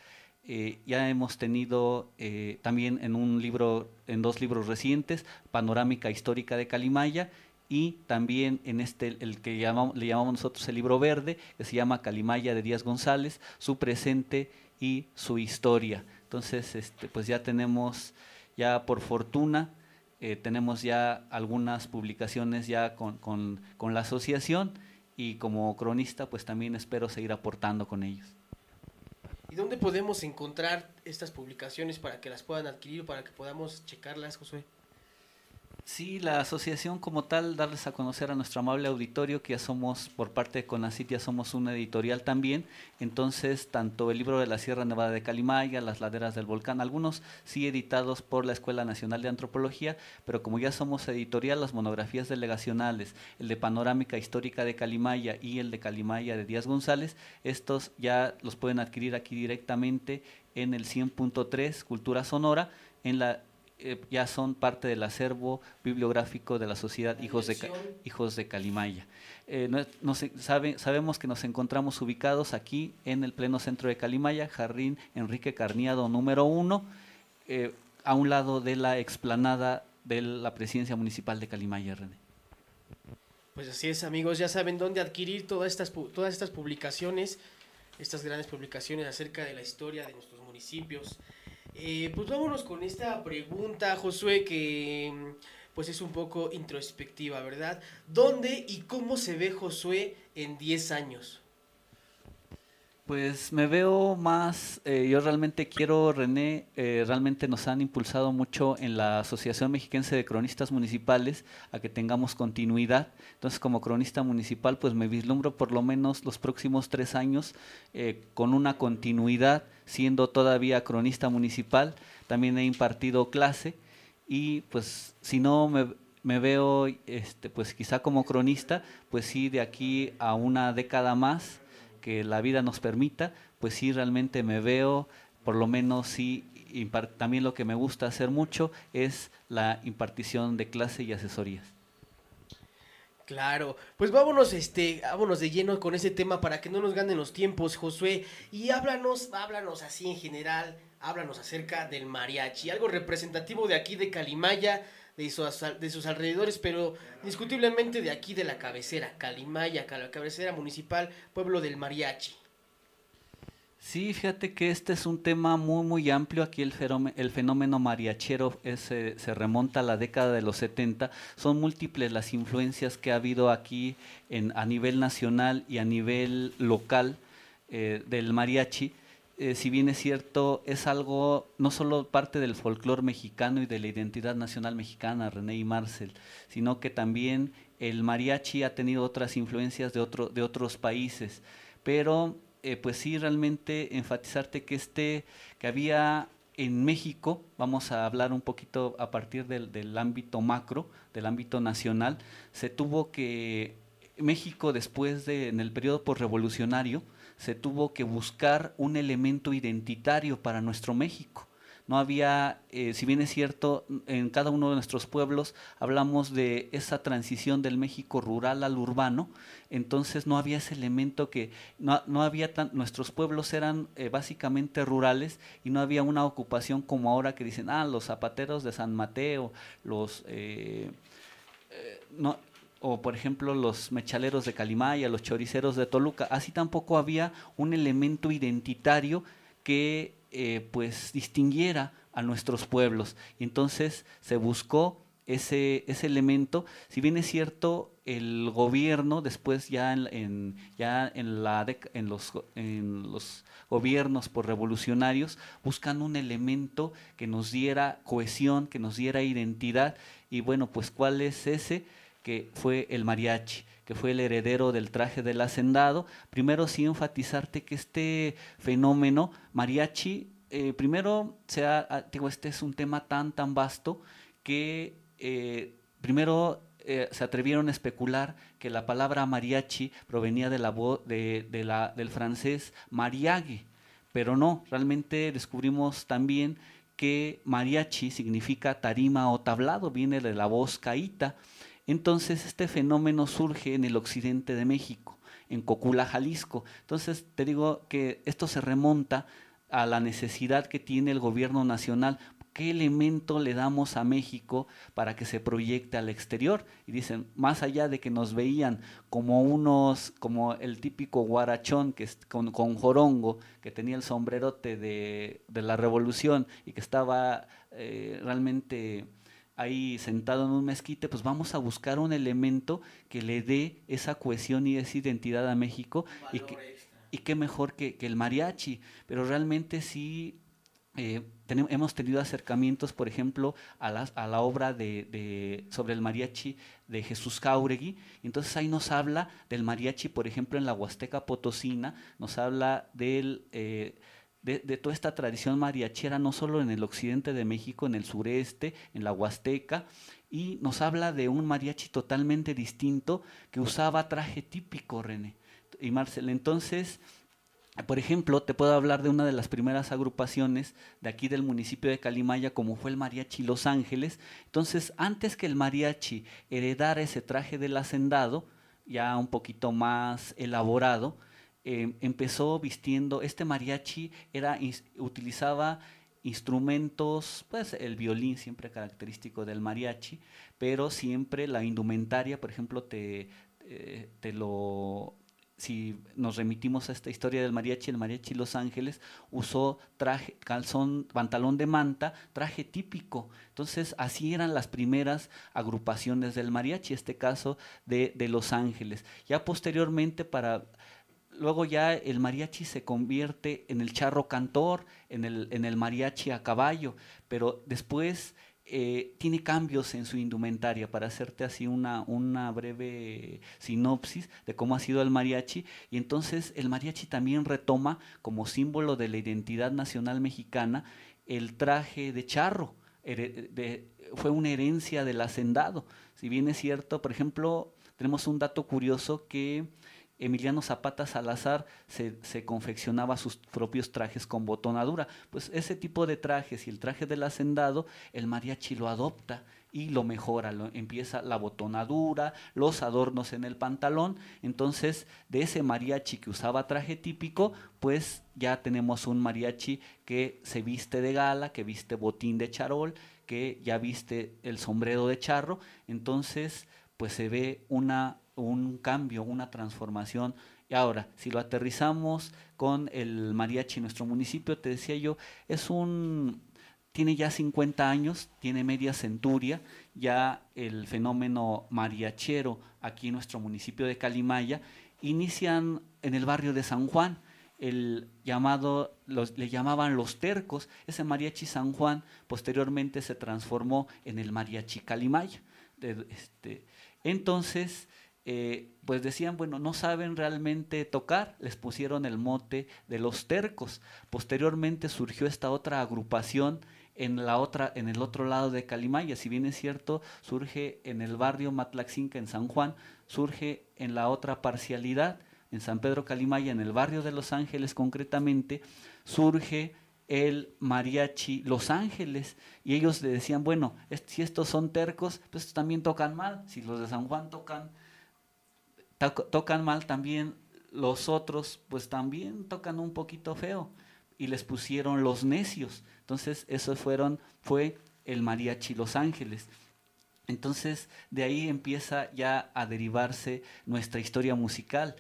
eh, ya hemos tenido eh, también en un libro, en dos libros recientes, Panorámica Histórica de Calimaya y también en este, el que le llamamos nosotros el libro verde, que se llama Calimaya de Díaz González, su presente y su historia. Entonces, este, pues ya tenemos, ya por fortuna, eh, tenemos ya algunas publicaciones ya con, con, con la asociación y como cronista, pues también espero seguir aportando con ellos. ¿Y dónde podemos encontrar estas publicaciones para que las puedan adquirir para que podamos checarlas, Josué? Sí, la asociación como tal, darles a conocer a nuestro amable auditorio que ya somos, por parte de Conacit, ya somos una editorial también. Entonces, tanto el libro de la Sierra Nevada de Calimaya, Las Laderas del Volcán, algunos sí editados por la Escuela Nacional de Antropología, pero como ya somos editorial, las monografías delegacionales, el de Panorámica Histórica de Calimaya y el de Calimaya de Díaz González, estos ya los pueden adquirir aquí directamente en el 100.3 Cultura Sonora, en la eh, ya son parte del acervo bibliográfico de la sociedad Hijos de, Hijos de Calimaya. Eh, no- nos- sabe- sabemos que nos encontramos ubicados aquí en el pleno centro de Calimaya, Jardín Enrique Carniado número uno, eh, a un lado de la explanada de la presidencia municipal de Calimaya, René. Pues así es, amigos, ya saben dónde adquirir todas estas, todas estas publicaciones, estas grandes publicaciones acerca de la historia de nuestros municipios. Eh, pues vámonos con esta pregunta, Josué, que mm, pues es un poco introspectiva, ¿verdad? ¿Dónde y cómo se ve Josué en 10 años? Pues me veo más, eh, yo realmente quiero, René, eh, realmente nos han impulsado mucho en la Asociación Mexiquense de Cronistas Municipales a que tengamos continuidad. Entonces, como cronista municipal, pues me vislumbro por lo menos los próximos tres años eh, con una continuidad, siendo todavía cronista municipal. También he impartido clase y pues si no me, me veo, este, pues quizá como cronista, pues sí, de aquí a una década más que la vida nos permita, pues sí realmente me veo, por lo menos sí, también lo que me gusta hacer mucho es la impartición de clase y asesorías. Claro, pues vámonos, este, vámonos de lleno con ese tema para que no nos ganen los tiempos, Josué. Y háblanos, háblanos así en general, háblanos acerca del mariachi, algo representativo de aquí de Calimaya, de sus, de sus alrededores, pero indiscutiblemente de aquí de la cabecera, Calimaya, ca- la cabecera municipal, pueblo del mariachi. Sí, fíjate que este es un tema muy, muy amplio. Aquí el fenómeno, el fenómeno mariachero se remonta a la década de los 70. Son múltiples las influencias que ha habido aquí en, a nivel nacional y a nivel local eh, del mariachi. Eh, si bien es cierto, es algo no solo parte del folclore mexicano y de la identidad nacional mexicana, René y Marcel, sino que también el mariachi ha tenido otras influencias de, otro, de otros países. Pero eh, pues sí, realmente enfatizarte que este, que había en México, vamos a hablar un poquito a partir del, del ámbito macro, del ámbito nacional, se tuvo que, México después de, en el periodo postrevolucionario, se tuvo que buscar un elemento identitario para nuestro México. No había, eh, si bien es cierto, en cada uno de nuestros pueblos hablamos de esa transición del México rural al urbano, entonces no había ese elemento que, no, no había tan, nuestros pueblos eran eh, básicamente rurales y no había una ocupación como ahora que dicen, ah, los zapateros de San Mateo, los... eh, eh, no, o por ejemplo los mechaleros de Calimaya, los choriceros de Toluca, así tampoco había un elemento identitario que eh, pues distinguiera a nuestros pueblos. Y entonces se buscó ese, ese elemento, si bien es cierto, el gobierno después ya en, en- ya en, la en, los, en los gobiernos por revolucionarios buscan un elemento que nos diera cohesión, que nos diera identidad y bueno, pues ¿cuál es ese? Que fue el mariachi, que fue el heredero del traje del hacendado. Primero sí enfatizarte que este fenómeno mariachi, eh, primero, sea, ah, digo, este es un tema tan, tan vasto que eh, primero eh, se atrevieron a especular que la palabra mariachi provenía de la de, de la, del francés mariague, pero no, realmente descubrimos también que mariachi significa tarima o tablado, viene de la voz caíta. Entonces este fenómeno surge en el occidente de México, en Cocula, Jalisco. Entonces te digo que esto se remonta a la necesidad que tiene el gobierno nacional ¿qué elemento le damos a México para que se proyecte al exterior? Y dicen, más allá de que nos veían como unos, como el típico guarachón que con, con jorongo, que tenía el sombrerote de, la revolución y que estaba eh, realmente ahí sentado en un mezquite, pues vamos a buscar un elemento que le dé esa cohesión y esa identidad a México y que, y qué mejor que, que, el mariachi, pero realmente sí eh, tenemos, hemos tenido acercamientos, por ejemplo, a la, a la obra de, de, sobre el mariachi de Jesús Jauregui. Entonces ahí nos habla del mariachi, por ejemplo, en la Huasteca Potosina, nos habla del... Eh, de, toda esta tradición mariachera, no solo en el occidente de México, en el sureste, en la Huasteca, y nos habla de un mariachi totalmente distinto que usaba traje típico, René y Marcel. Entonces, por ejemplo, te puedo hablar de una de las primeras agrupaciones de aquí del municipio de Calimaya, como fue el Mariachi Los Ángeles. Entonces, antes que el mariachi heredara ese traje del hacendado, ya un poquito más elaborado, eh, empezó vistiendo, este mariachi era, utilizaba instrumentos, pues el violín siempre característico del mariachi, pero siempre la indumentaria, por ejemplo, te, eh, te lo si nos remitimos a esta historia del mariachi, el mariachi Los Ángeles usó traje, calzón, pantalón de manta, traje típico. Entonces, así eran las primeras agrupaciones del mariachi, este caso de, de Los Ángeles. Ya posteriormente, para luego ya el mariachi se convierte en el charro cantor, en el, en el mariachi a caballo, pero después eh, tiene cambios en su indumentaria, para hacerte así una, una breve sinopsis de cómo ha sido el mariachi. Y entonces el mariachi también retoma como símbolo de la identidad nacional mexicana el traje de charro. Fue una herencia del hacendado. Si bien es cierto, por ejemplo, tenemos un dato curioso que Emiliano Zapata Salazar se, confeccionaba sus propios trajes con botonadura. Pues ese tipo de trajes y el traje del hacendado, el mariachi lo adopta y lo mejora, lo, empieza la botonadura, los adornos en el pantalón. Entonces, de ese mariachi que usaba traje típico, pues ya tenemos un mariachi que se viste de gala, que viste botín de charol, que ya viste el sombrero de charro. Entonces, pues se ve una un cambio, una transformación. Y ahora, si lo aterrizamos con el mariachi nuestro municipio, te decía yo, es un, tiene ya 50 años, tiene media centuria, ya el fenómeno mariachero aquí en nuestro municipio de Calimaya, inician en el barrio de San Juan, el llamado, los, le llamaban los tercos, ese mariachi San Juan posteriormente se transformó en el mariachi Calimaya. Este, entonces, eh, pues decían, bueno, no saben realmente tocar, les pusieron el mote de los tercos. Posteriormente surgió esta otra agrupación en la otra, en el otro lado de Calimaya, si bien es cierto, surge en el barrio Matlaxinca en San Juan, surge en la otra parcialidad, en San Pedro Calimaya, en el barrio de Los Ángeles concretamente, surge el mariachi Los Ángeles. Y ellos le decían, bueno, si estos son tercos, pues también tocan mal, si los de San Juan tocan tocan mal también los otros, pues también tocan un poquito feo y les pusieron los necios. Entonces, eso fueron fue el mariachi Los Ángeles. Entonces, de ahí empieza ya a derivarse nuestra historia musical.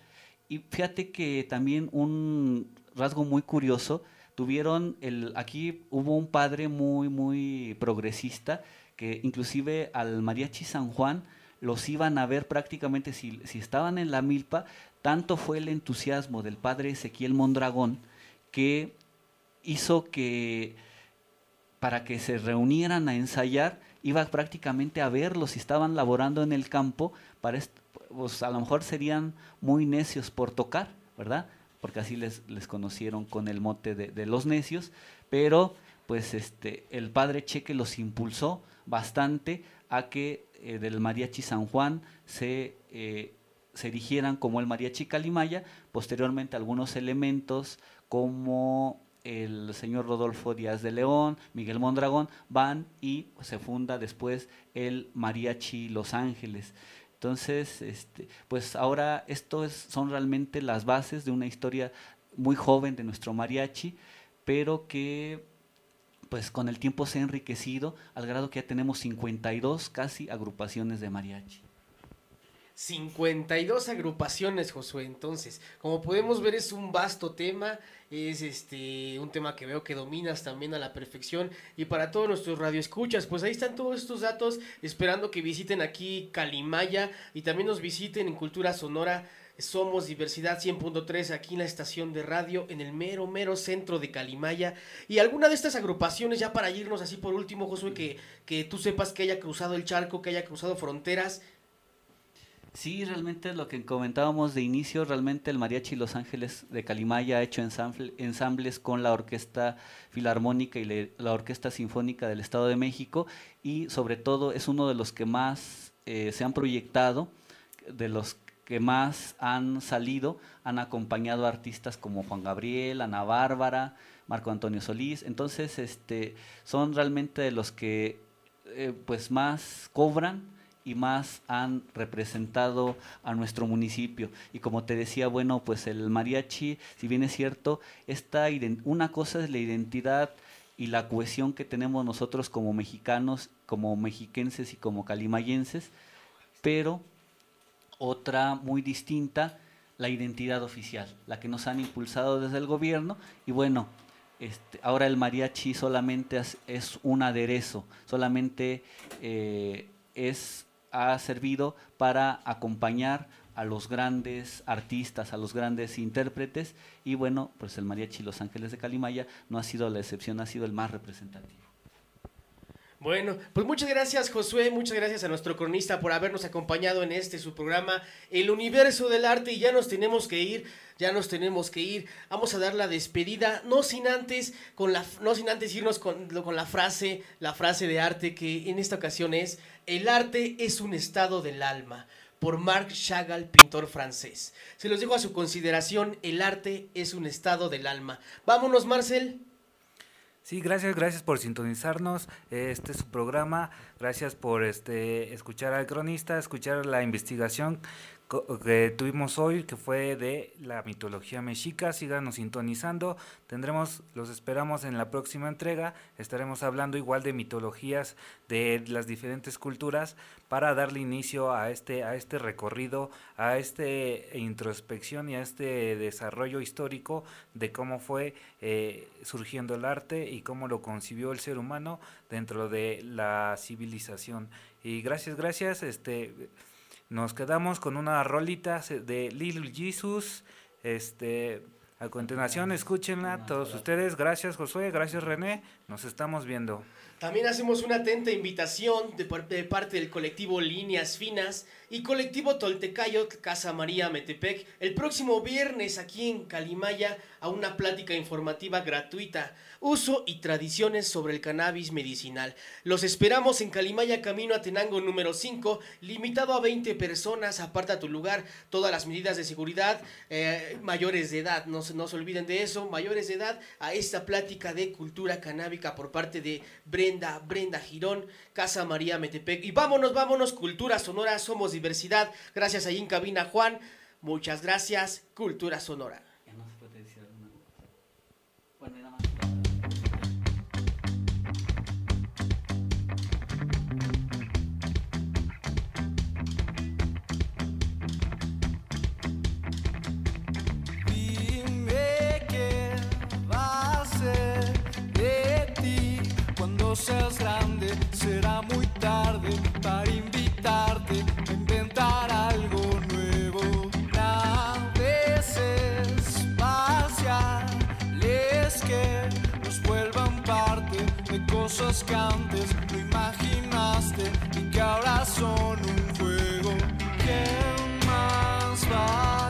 Y fíjate que también un rasgo muy curioso, tuvieron el aquí hubo un padre muy muy progresista que inclusive al mariachi San Juan los iban a ver prácticamente, si, si estaban en la milpa, tanto fue el entusiasmo del padre Ezequiel Mondragón que hizo que para que se reunieran a ensayar, iba prácticamente a verlos si estaban laborando en el campo, para pues a lo mejor serían muy necios por tocar, ¿verdad? Porque así les, les conocieron con el mote de, de, los necios, pero pues este, el padre Cheque los impulsó bastante a que eh, del mariachi San Juan se, eh, se erigieran como el mariachi Calimaya, posteriormente algunos elementos como el señor Rodolfo Díaz de León, Miguel Mondragón, van y se funda después el mariachi Los Ángeles. Entonces, este, pues ahora esto es, son realmente las bases de una historia muy joven de nuestro mariachi, pero que pues con el tiempo se ha enriquecido al grado que ya tenemos 52 casi agrupaciones de mariachi. 52 agrupaciones, Josué. Entonces, como podemos ver, es un vasto tema. Es este un tema que veo que dominas también a la perfección. Y para todos nuestros radioescuchas, pues ahí están todos estos datos. Esperando que visiten aquí Calimaya y también nos visiten en Cultura Sonora. Somos Diversidad 100.3 aquí en la estación de radio en el mero, mero centro de Calimaya. Y alguna de estas agrupaciones, ya para irnos así por último, Josué, que, que tú sepas que haya cruzado el charco, que haya cruzado fronteras Sí, realmente lo que comentábamos de inicio, realmente el Mariachi Los Ángeles de Calimaya ha hecho ensamble, ensambles con la Orquesta Filarmónica y la Orquesta Sinfónica del Estado de México y sobre todo es uno de los que más eh, se han proyectado, de los que más han salido, han acompañado a artistas como Juan Gabriel, Ana Bárbara, Marco Antonio Solís, entonces este, son realmente los que eh, pues más cobran y más han representado a nuestro municipio. Y como te decía, bueno, pues el mariachi, si bien es cierto, esta una cosa es la identidad y la cohesión que tenemos nosotros como mexicanos, como mexiquenses y como calimayenses, pero otra muy distinta, la identidad oficial, la que nos han impulsado desde el gobierno. Y bueno, este, ahora el mariachi solamente es, un aderezo, solamente eh, es ha servido para acompañar a los grandes artistas, a los grandes intérpretes y bueno, pues el Mariachi Los Ángeles de Calimaya no ha sido la excepción, ha sido el más representativo. Bueno, pues muchas gracias Josué, muchas gracias a nuestro cronista por habernos acompañado en este su programa El Universo del Arte y ya nos tenemos que ir, ya nos tenemos que ir. Vamos a dar la despedida, no sin antes con la no sin antes irnos con, con la frase, la frase de arte que en esta ocasión es El arte es un estado del alma por Marc Chagall, pintor francés. Se los dejo a su consideración, el arte es un estado del alma. Vámonos, Marcel. Sí, gracias, gracias por sintonizarnos. Este es su programa. Gracias por este escuchar al cronista, escuchar la investigación que tuvimos hoy, que fue de la mitología mexica. Síganos sintonizando. Tendremos, los esperamos en la próxima entrega. Estaremos hablando igual de mitologías de las diferentes culturas para darle inicio a este, a este recorrido, a esta introspección y a este desarrollo histórico de cómo fue eh, surgiendo el arte y cómo lo concibió el ser humano dentro de la civilización. Y gracias, gracias. Este nos quedamos con una rolita de Little Jesus. Este, a continuación, escúchenla todos ustedes. Gracias, Josué. Gracias, René. Nos estamos viendo. También hacemos una atenta invitación de, parte del colectivo Líneas Finas y colectivo Toltecayo Casa María Metepec el próximo viernes aquí en Calimaya a una plática informativa gratuita uso y tradiciones sobre el cannabis medicinal. Los esperamos en Calimaya Camino a Tenango número 5, limitado a 20 personas, aparta tu lugar, todas las medidas de seguridad, eh, mayores de edad, no no se olviden de eso, mayores de edad, a esta plática de cultura canábica por parte de Brenda, Brenda Girón, Casa María Metepec. Y vámonos, vámonos, cultura sonora, somos diversidad. Gracias ahí en cabina Juan, muchas gracias, cultura sonora. Seas grande, será muy tarde para invitarte a inventar algo nuevo. Naves espaciales que nos vuelvan parte de cosas que antes no imaginaste y que ahora son un juego. ¿Quién más va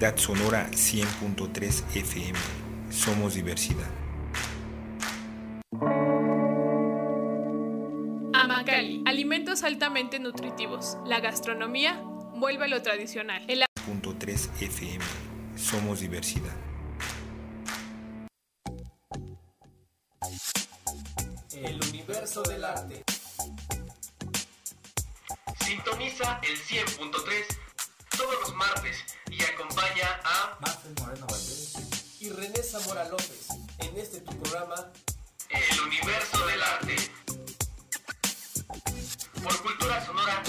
Comunidad Sonora 100.3 FM. Somos diversidad. Amacali, alimentos altamente nutritivos. La gastronomía vuelve a lo tradicional. El Punto 3 FM. Somos diversidad. El universo del arte. Sintoniza el 100.3 todos los martes y acompaña a Marcel Moreno Valdés. Y René Zamora López en este tu programa El Universo del Arte. Por Cultura Sonora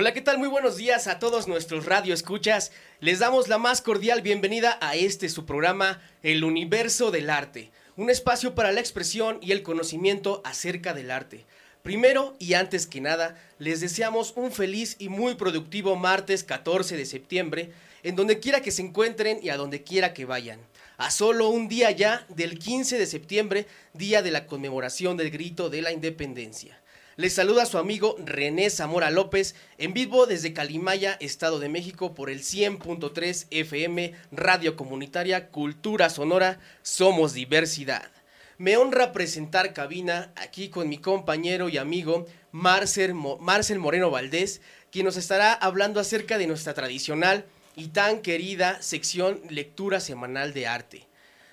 Hola, ¿qué tal? Muy buenos días a todos nuestros radio escuchas. Les damos la más cordial bienvenida a este su programa El Universo del Arte, un espacio para la expresión y el conocimiento acerca del arte. Primero y antes que nada, les deseamos un feliz y muy productivo martes 14 de septiembre, en donde quiera que se encuentren y a donde quiera que vayan. A solo un día ya del 15 de septiembre, día de la conmemoración del grito de la independencia. Les saluda su amigo René Zamora López, en vivo desde Calimaya, Estado de México, por el 100.3 FM, Radio Comunitaria Cultura Sonora, Somos Diversidad. Me honra presentar cabina aquí con mi compañero y amigo Marcel, Marcel Moreno Valdés, quien nos estará hablando acerca de nuestra tradicional y tan querida sección Lectura Semanal de Arte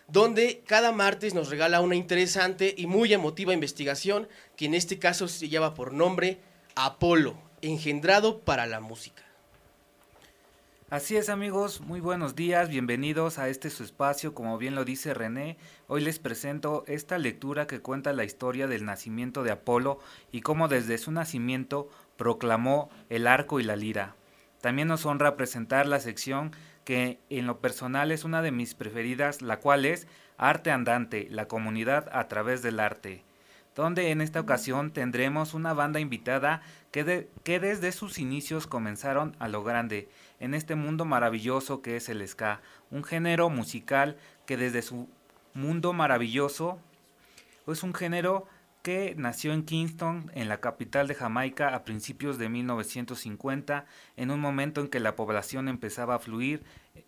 donde cada martes nos regala una interesante y muy emotiva investigación que en este caso se lleva por nombre Apolo, engendrado para la música. Así es amigos, muy buenos días, bienvenidos a este su espacio, como bien lo dice René. Hoy les presento esta lectura que cuenta la historia del nacimiento de Apolo y cómo desde su nacimiento proclamó el arco y la lira. También nos honra presentar la sección que en lo personal es una de mis preferidas, la cual es Arte Andante, la comunidad a través del arte donde en esta ocasión tendremos una banda invitada que, de- que desde sus inicios comenzaron a lo grande en este mundo maravilloso que es el ska, un género musical que desde su mundo maravilloso es un género que nació en Kingston, en la capital de Jamaica, a principios de 1950, en un momento en que la población empezaba a fluir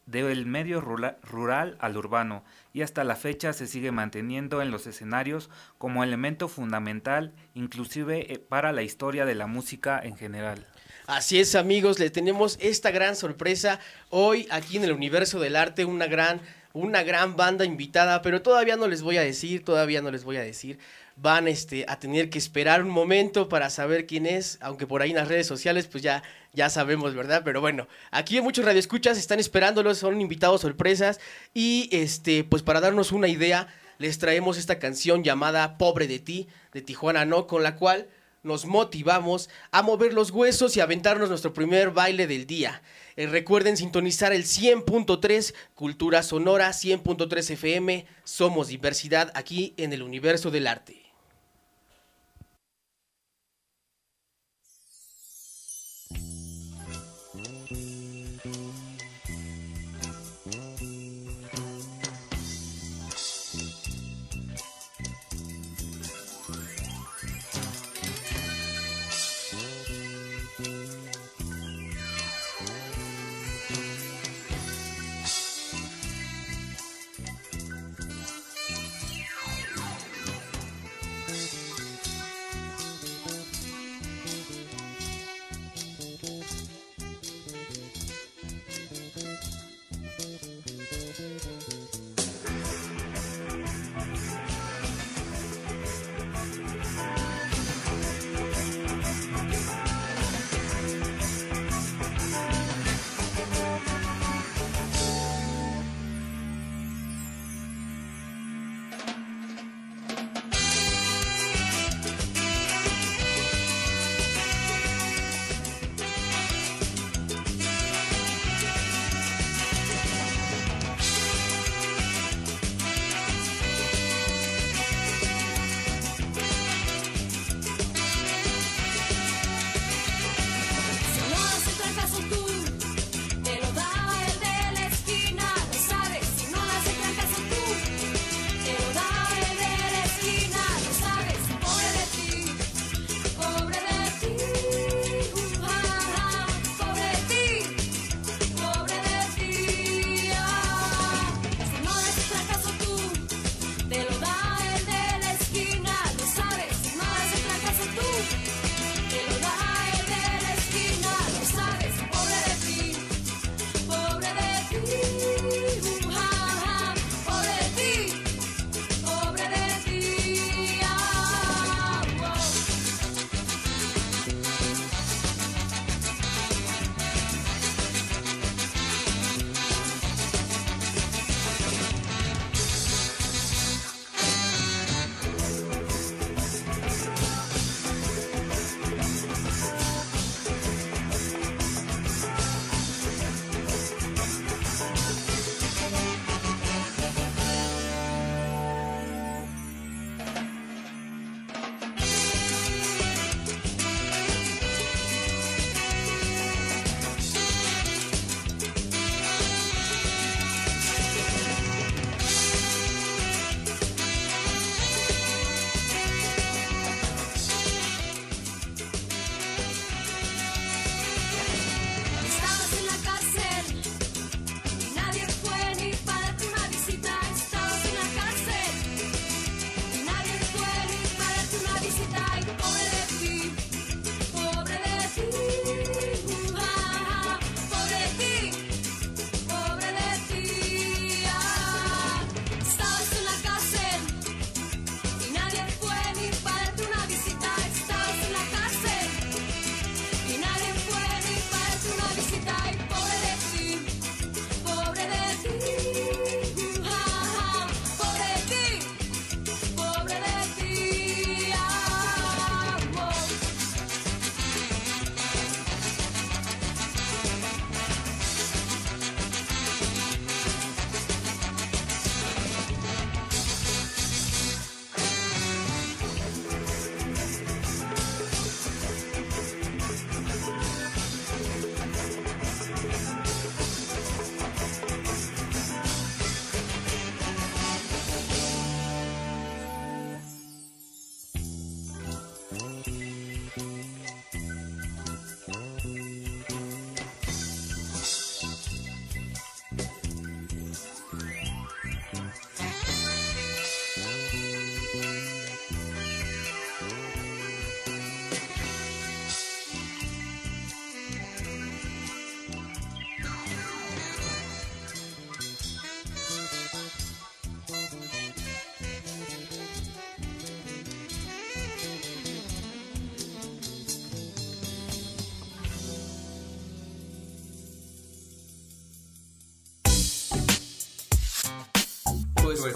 del medio rural al urbano y hasta la fecha se sigue manteniendo en los escenarios como elemento fundamental, inclusive eh, para la historia de la música en general. Así es, amigos, le tenemos esta gran sorpresa hoy aquí en el universo del arte, una gran, una gran banda invitada, pero todavía no les voy a decir, todavía no les voy a decir. Van este, a tener que esperar un momento para saber quién es, aunque por ahí en las redes sociales pues ya, ya sabemos, ¿verdad? Pero bueno, aquí muchos radioescuchas están esperándolos, son invitados sorpresas y este, pues para darnos una idea, les traemos esta canción llamada Pobre de ti, de Tijuana No, con la cual nos motivamos a mover los huesos y aventarnos nuestro primer baile del día. Eh, recuerden sintonizar el 100.3 Cultura Sonora, 100.3 FM, somos diversidad aquí en el universo del arte.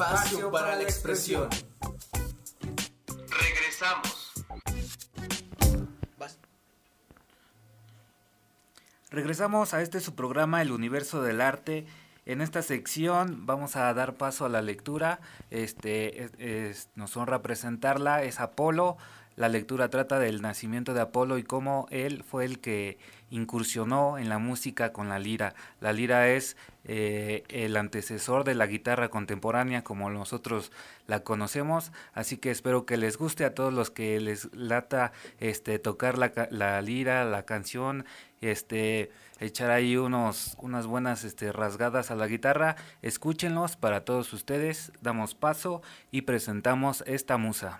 Espacio para la expresión. Regresamos. Regresamos a este su programa El Universo del Arte. En esta sección vamos a dar paso a la lectura. Este es- es- nos honra presentarla. Es Apolo. La lectura trata del nacimiento de Apolo y cómo él fue el que incursionó en la música con la lira. La lira es eh, el antecesor de la guitarra contemporánea como nosotros la conocemos. Así que espero que les guste a todos los que les lata este tocar la, la lira, la canción, este echar ahí unos unas buenas este rasgadas a la guitarra. Escúchenlos para todos ustedes. Damos paso y presentamos esta musa.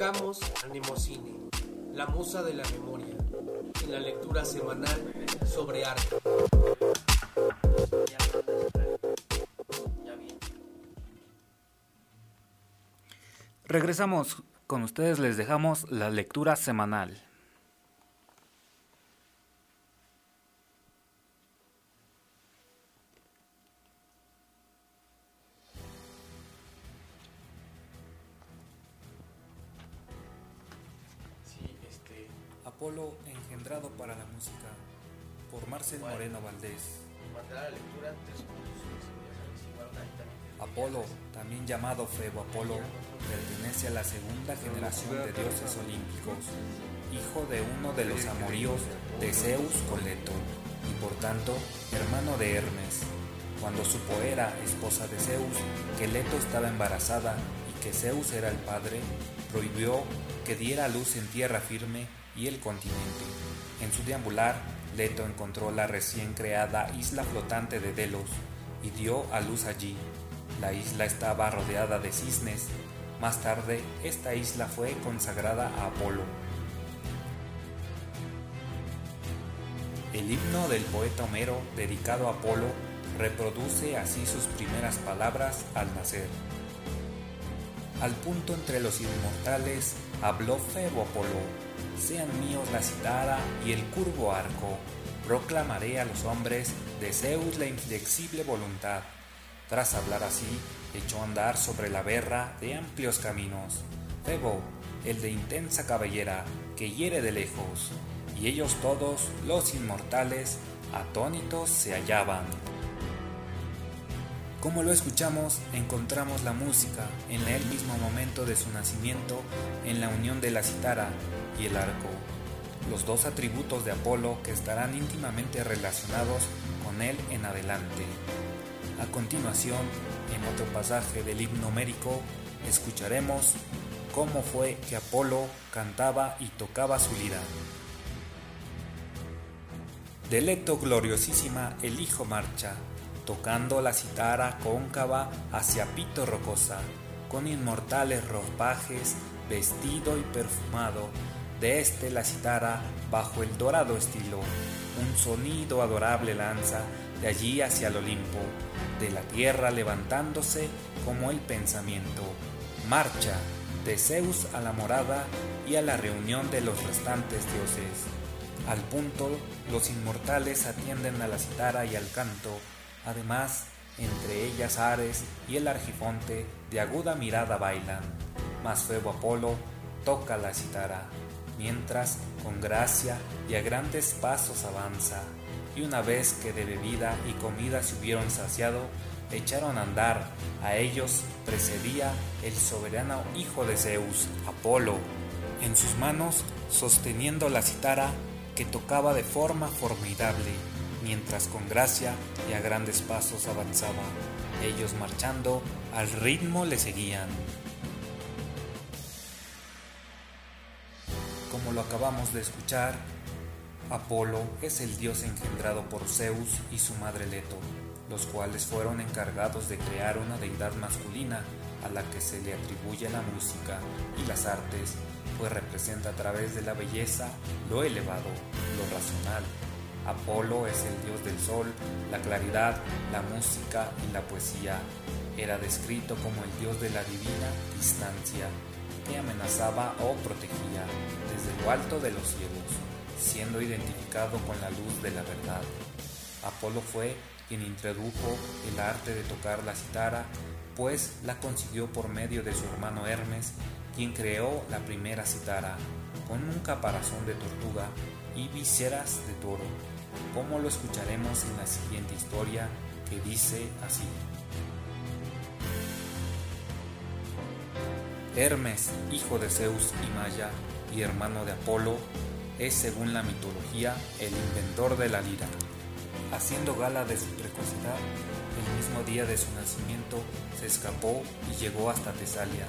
Invocamos a Nemocine, la musa de la memoria, en la lectura semanal sobre arte. Regresamos con ustedes, les dejamos la lectura semanal. Apolo engendrado para la música por Marcel Moreno Valdés. Apolo, también llamado Febo Apolo, pertenece a la segunda generación de dioses olímpicos, hijo de uno de los amoríos de Zeus con Leto, y por tanto hermano de Hermes. Cuando supo Hera, esposa de Zeus, que Leto estaba embarazada y que Zeus era el padre, prohibió que diera luz en tierra firme y el continente. En su deambular, Leto encontró la recién creada isla flotante de Delos y dio a luz allí. La isla estaba rodeada de cisnes. Más tarde, esta isla fue consagrada a Apolo. El himno del poeta Homero, dedicado a Apolo, reproduce así sus primeras palabras al nacer. Al punto entre los inmortales habló Febo Apolo, sean míos la citara y el curvo arco, proclamaré a los hombres de Zeus la inflexible voluntad. Tras hablar así, echó a andar sobre la berra de amplios caminos. Febo, el de intensa cabellera, que hiere de lejos, y ellos todos, los inmortales, atónitos se hallaban. Como lo escuchamos, encontramos la música en el mismo momento de su nacimiento, en la unión de la citara y el arco, los dos atributos de Apolo que estarán íntimamente relacionados con él en adelante. A continuación, en otro pasaje del himno homérico, escucharemos cómo fue que Apolo cantaba y tocaba su lira. De Leto gloriosísima el hijo marcha, tocando la citara cóncava hacia Pito rocosa, con inmortales ropajes, vestido y perfumado, de este la citara bajo el dorado estilo, un sonido adorable lanza de allí hacia el Olimpo, de la tierra levantándose como el pensamiento. Marcha de Zeus a la morada y a la reunión de los restantes dioses. Al punto, los inmortales atienden a la citara y al canto, además, entre ellas Ares y el argifonte de aguda mirada bailan, mas Febo Apolo toca la citara, mientras con gracia y a grandes pasos avanza, y una vez que de bebida y comida se hubieron saciado, echaron a andar, a ellos precedía el soberano hijo de Zeus, Apolo, en sus manos sosteniendo la citara que tocaba de forma formidable, mientras con gracia y a grandes pasos avanzaba. Ellos marchando al ritmo le seguían. Como lo acabamos de escuchar, Apolo es el dios engendrado por Zeus y su madre Leto, los cuales fueron encargados de crear una deidad masculina a la que se le atribuye la música y las artes, pues representa a través de la belleza lo elevado, lo racional. Apolo es el dios del sol, la claridad, la música y la poesía. Era descrito como el dios de la divina distancia, que amenazaba o protegía desde lo alto de los cielos, siendo identificado con la luz de la verdad. Apolo fue quien introdujo el arte de tocar la cítara, pues la consiguió por medio de su hermano Hermes, quien creó la primera cítara, con un caparazón de tortuga y viseras de toro, como lo escucharemos en la siguiente historia que dice así. Hermes, hijo de Zeus y Maya y hermano de Apolo, es según la mitología el inventor de la lira. Haciendo gala de su precocidad, el mismo día de su nacimiento se escapó y llegó hasta Tesalia,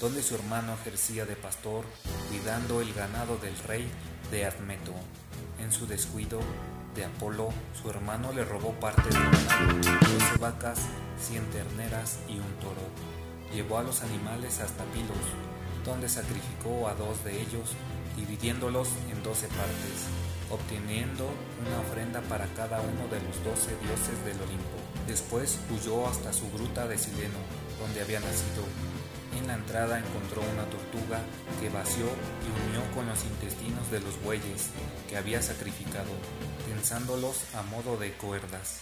donde su hermano ejercía de pastor, cuidando el ganado del rey de Admeto. En su descuido de Apolo, su hermano le robó parte del ganado, doce vacas, cien terneras y un toro. Llevó a los animales hasta Pilos, donde sacrificó a dos de ellos, dividiéndolos en doce partes, obteniendo una ofrenda para cada uno de los doce dioses del Olimpo. Después huyó hasta su gruta de Sileno, donde había nacido. En la entrada encontró una tortuga que vació y unió con los intestinos de los bueyes que había sacrificado, tensándolos a modo de cuerdas.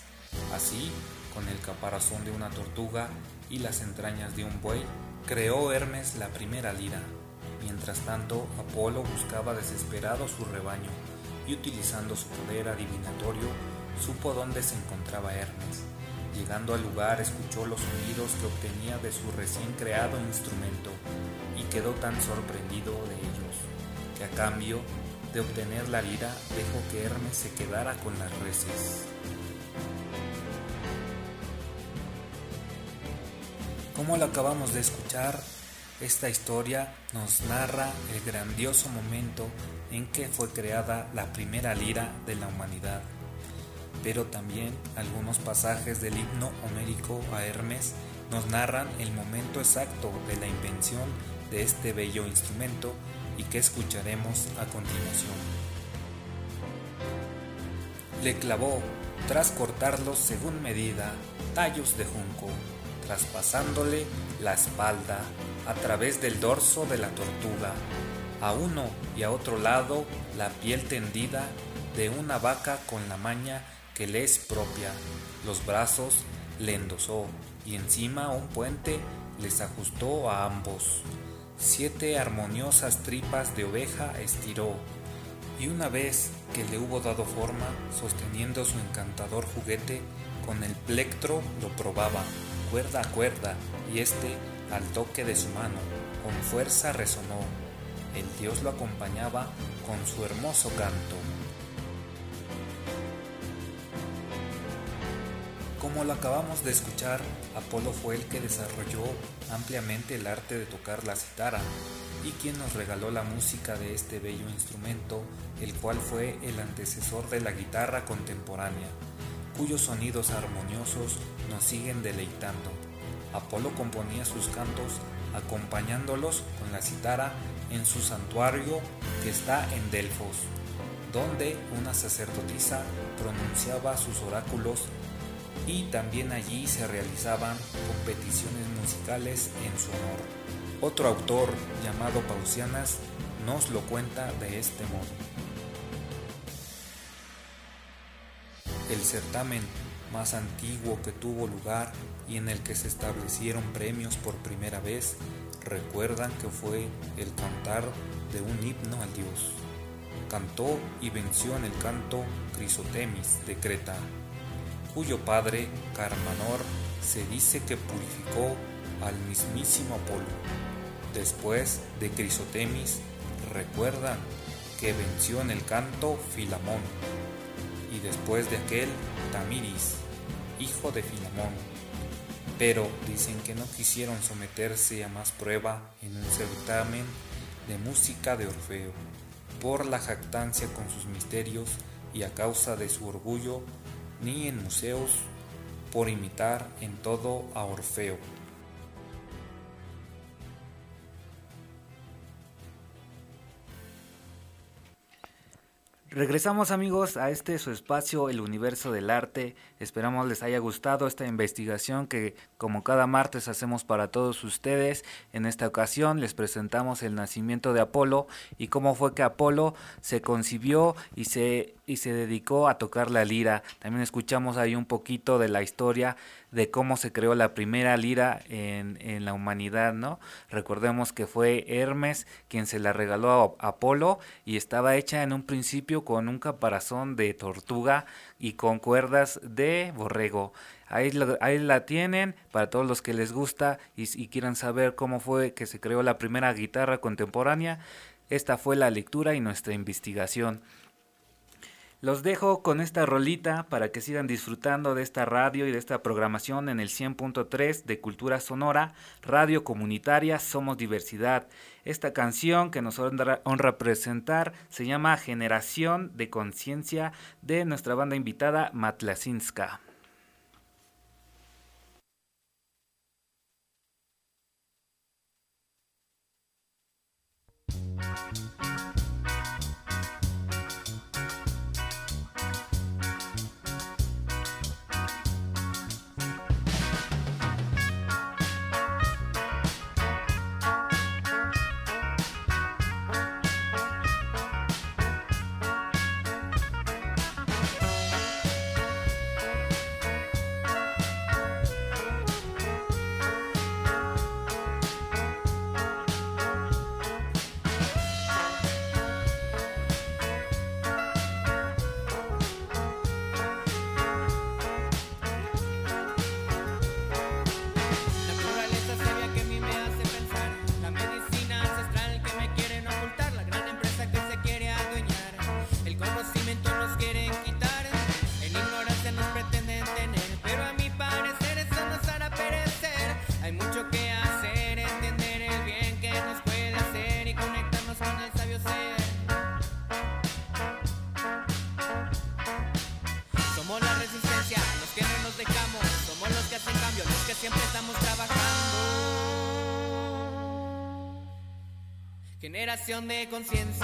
Así, con el caparazón de una tortuga y las entrañas de un buey, creó Hermes la primera lira. Mientras tanto, Apolo buscaba desesperado su rebaño y utilizando su poder adivinatorio, supo dónde se encontraba Hermes. Llegando al lugar, escuchó los sonidos que obtenía de su recién creado instrumento y quedó tan sorprendido de ellos, que a cambio de obtener la lira dejó que Hermes se quedara con las reses. Como lo acabamos de escuchar, esta historia nos narra el grandioso momento en que fue creada la primera lira de la humanidad, pero también algunos pasajes del himno homérico a Hermes nos narran el momento exacto de la invención de este bello instrumento y que escucharemos a continuación. Le clavó, tras cortarlos según medida, tallos de junco, traspasándole la espalda a través del dorso de la tortuga, a uno y a otro lado la piel tendida de una vaca con la maña que le es propia, los brazos le endosó y encima un puente les ajustó a ambos. Siete armoniosas tripas de oveja estiró, y una vez que le hubo dado forma, sosteniendo su encantador juguete, con el plectro lo probaba, cuerda a cuerda, y éste, al toque de su mano, con fuerza resonó. El dios lo acompañaba con su hermoso canto. Como lo acabamos de escuchar, Apolo fue el que desarrolló ampliamente el arte de tocar la cítara y quien nos regaló la música de este bello instrumento, el cual fue el antecesor de la guitarra contemporánea, cuyos sonidos armoniosos nos siguen deleitando. Apolo componía sus cantos acompañándolos con la cítara en su santuario que está en Delfos, donde una sacerdotisa pronunciaba sus oráculos y también allí se realizaban competiciones musicales en su honor. Otro autor llamado Pausianas nos lo cuenta de este modo. El certamen más antiguo que tuvo lugar y en el que se establecieron premios por primera vez, recuerdan que fue el cantar de un himno al dios. Cantó y venció en el canto Crisotemis de Creta, cuyo padre, Carmanor, se dice que purificó al mismísimo Apolo. Después de Crisotemis, recuerdan que venció en el canto Filamón, y después de aquel Tamiris, hijo de Filamón. Pero dicen que no quisieron someterse a más prueba en un certamen de música de Orfeo, por la jactancia con sus misterios y a causa de su orgullo ni en museos por imitar en todo a Orfeo. Regresamos amigos a este su espacio, el universo del arte. Esperamos les haya gustado esta investigación que como cada martes hacemos para todos ustedes. En esta ocasión les presentamos el nacimiento de Apolo y cómo fue que Apolo se concibió y se, y se dedicó a tocar la lira. También escuchamos ahí un poquito de la historia de cómo se creó la primera lira en, en la humanidad, ¿no? Recordemos que fue Hermes quien se la regaló a Apolo y estaba hecha en un principio con un caparazón de tortuga y con cuerdas de borrego. Ahí, ahí la tienen para todos los que les gusta y quieran saber cómo fue que se creó la primera guitarra contemporánea. Esta fue la lectura y nuestra investigación. Los dejo con esta rolita para que sigan disfrutando de esta radio y de esta programación en el 100.3 de Cultura Sonora, Radio Comunitaria Somos Diversidad. Esta canción que nos honra, honra presentar se llama Generación de Conciencia de nuestra banda invitada Matlasinska. De conciencia,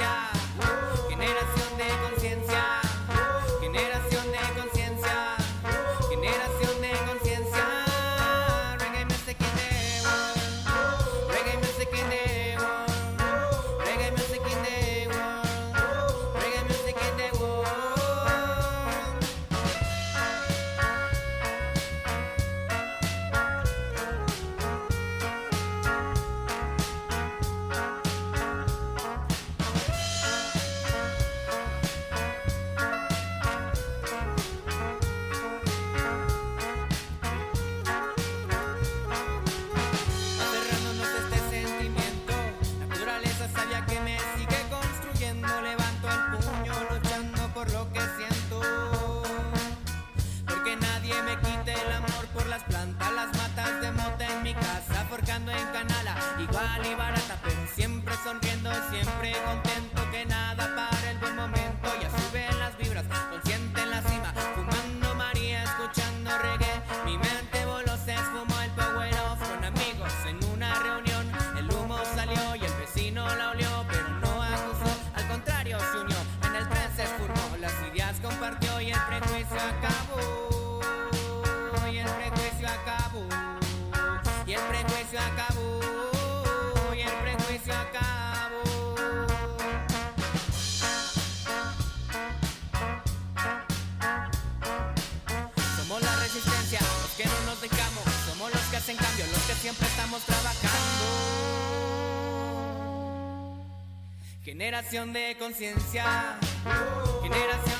Generación de conciencia, generación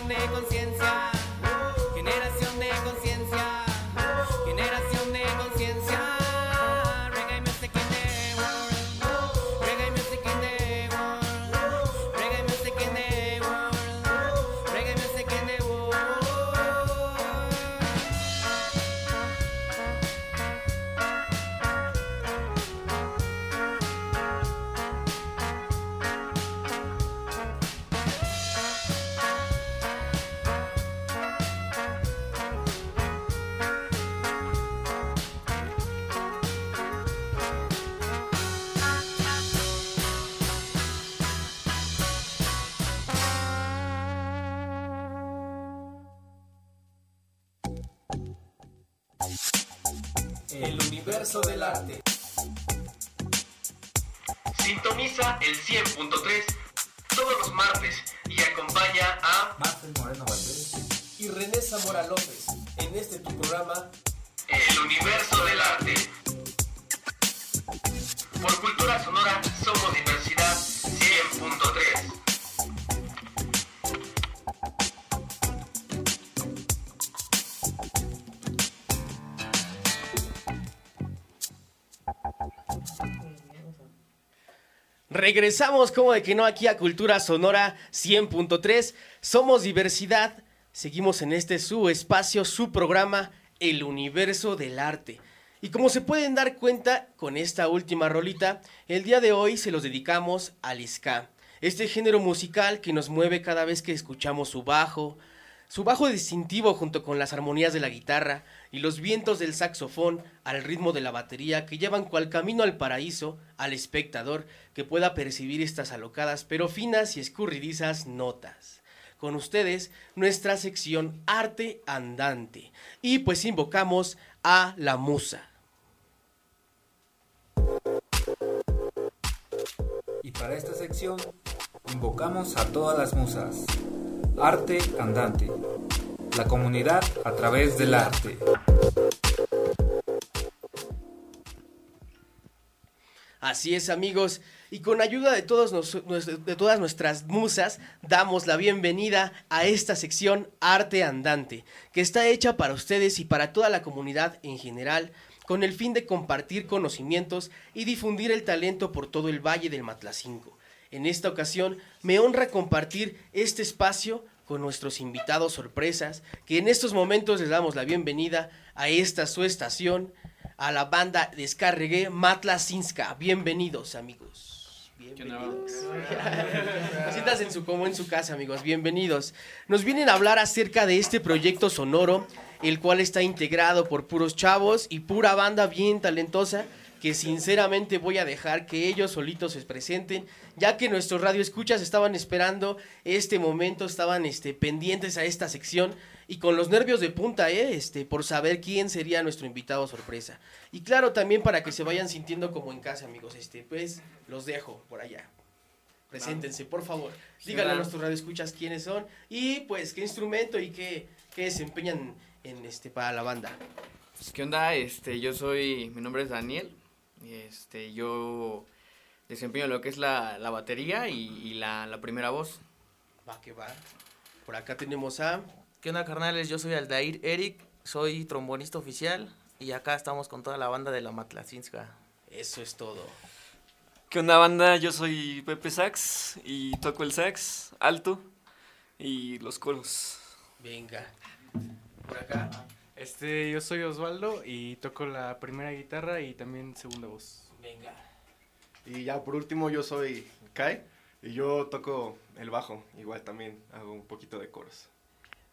universo del arte. Sintoniza el 100.3 todos los martes y acompaña a Marcel Moreno Valdés. Y René Zamora López en este tu programa El Universo del Arte. Por Cultura Sonora Regresamos como de que no aquí a Cultura Sonora 100.3. Somos diversidad. Seguimos en este su espacio, su programa, El Universo del Arte. Y como se pueden dar cuenta con esta última rolita, el día de hoy se los dedicamos al ska. Este género musical que nos mueve cada vez que escuchamos su bajo, su bajo distintivo junto con las armonías de la guitarra y los vientos del saxofón al ritmo de la batería que llevan cual camino al paraíso al espectador que pueda percibir estas alocadas pero finas y escurridizas notas. Con ustedes nuestra sección Arte Andante y pues invocamos a la musa. Y para esta sección invocamos a todas las musas. Arte Andante. La comunidad a través del arte. Así es amigos, y con ayuda de, todos de todas nuestras musas, damos la bienvenida a esta sección Arte Andante, que está hecha para ustedes y para toda la comunidad en general, con el fin de compartir conocimientos y difundir el talento por todo el Valle del Matlacinco. En esta ocasión me honra compartir este espacio con nuestros invitados sorpresas, que en estos momentos les damos la bienvenida a esta su estación, a la banda Descarregué Matlacinska. Bienvenidos, amigos. Bienvenidos. Siéntanse en su, como en su casa, amigos. Bienvenidos. Nos vienen a hablar acerca de este proyecto sonoro, el cual está integrado por puros chavos y pura banda bien talentosa, que sinceramente voy a dejar que ellos solitos se presenten, ya que nuestros radioescuchas estaban esperando este momento, estaban este, pendientes a esta sección y con los nervios de punta, ¿eh? Este, por saber quién sería nuestro invitado sorpresa. Y claro, también para que se vayan sintiendo como en casa, amigos, este, pues los dejo por allá. Preséntense, por favor. Díganle a nuestros radioescuchas quiénes son y pues qué instrumento y qué, qué desempeñan en este para la banda. Pues, ¿Qué onda? Este, yo soy, mi nombre es Daniel, este, yo desempeño lo que es la, la batería y, y la, la primera voz. Va que va. Por acá tenemos a ¿Qué onda, carnales? Yo soy Aldair Eric, soy trombonista oficial y acá estamos con toda la banda de la Matlacinska. Eso es todo. ¿Qué onda banda? Yo soy Pepe Sax y toco el sax alto y los coros. Venga. Por acá. Este, yo soy Osvaldo y toco la primera guitarra y también segunda voz. Venga. Y ya por último yo soy Kai y yo toco el bajo, igual también hago un poquito de coros.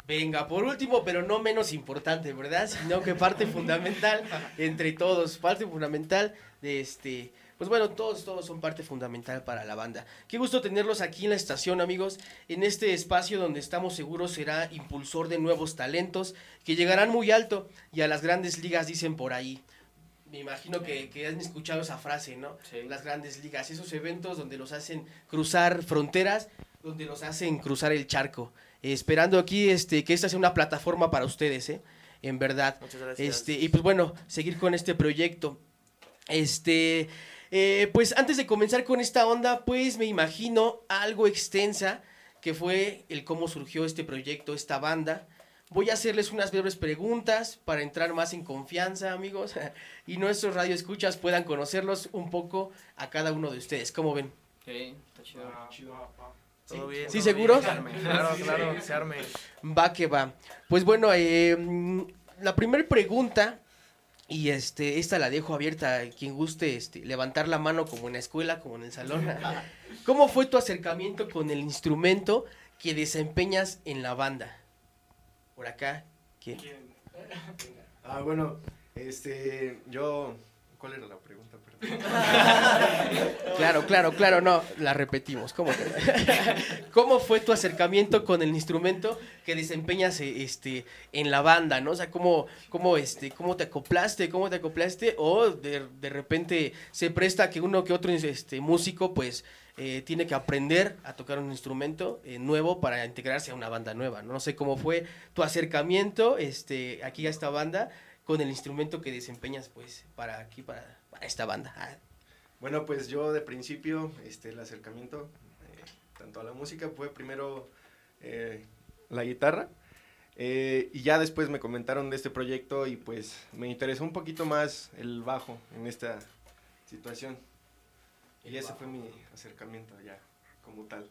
Venga, por último, pero no menos importante, ¿verdad? Sino que parte fundamental entre todos, parte fundamental de este, pues bueno, todos, todos son parte fundamental para la banda. Qué gusto tenerlos aquí en la estación, amigos, en este espacio donde estamos seguros será impulsor de nuevos talentos que llegarán muy alto y a las grandes ligas dicen por ahí. Me imagino que, que han escuchado esa frase, ¿no? Las grandes ligas, esos eventos donde los hacen cruzar fronteras, donde los hacen cruzar el charco. Eh, esperando aquí este, que esta sea una plataforma para ustedes, ¿eh? En verdad. Muchas gracias. Este, y pues bueno, seguir con este proyecto. Este, eh, pues antes de comenzar con esta onda, pues me imagino algo extensa que fue el cómo surgió este proyecto, esta banda. Voy a hacerles unas breves preguntas para entrar más en confianza, amigos, y nuestros radioescuchas puedan conocerlos un poco a cada uno de ustedes. ¿Cómo ven? Sí, está chido. Todo bien. ¿Sí, todo seguro? bien. Claro, claro, que se arme. Va que va. Pues bueno, eh, mm, la primera pregunta, y este, esta la dejo abierta a quien guste este, levantar la mano como en la escuela, como en el salón. ¿Cómo fue tu acercamiento con el instrumento que desempeñas en la banda? Por acá, ¿quién? Ah, bueno, este, yo... ¿Cuál era la pregunta? Claro, claro, claro, no, la repetimos. ¿Cómo, ¿Cómo fue tu acercamiento con el instrumento que desempeñas este, en la banda, no? O sea, ¿cómo, cómo, este, cómo te acoplaste, cómo te acoplaste? O de, de repente se presta que uno que otro este, músico, pues, eh, tiene que aprender a tocar un instrumento eh, nuevo para integrarse a una banda nueva, ¿no? No sé cómo fue tu acercamiento este, aquí a esta banda con el instrumento que desempeñas, pues, para aquí, para, para esta banda. Ah, Bueno, pues yo de principio, este, el acercamiento, eh, tanto a la música, fue primero eh, la guitarra. eh, y ya después me comentaron de este proyecto y pues me interesó un poquito más el bajo en esta situación. Y ese fue mi acercamiento ya, como tal.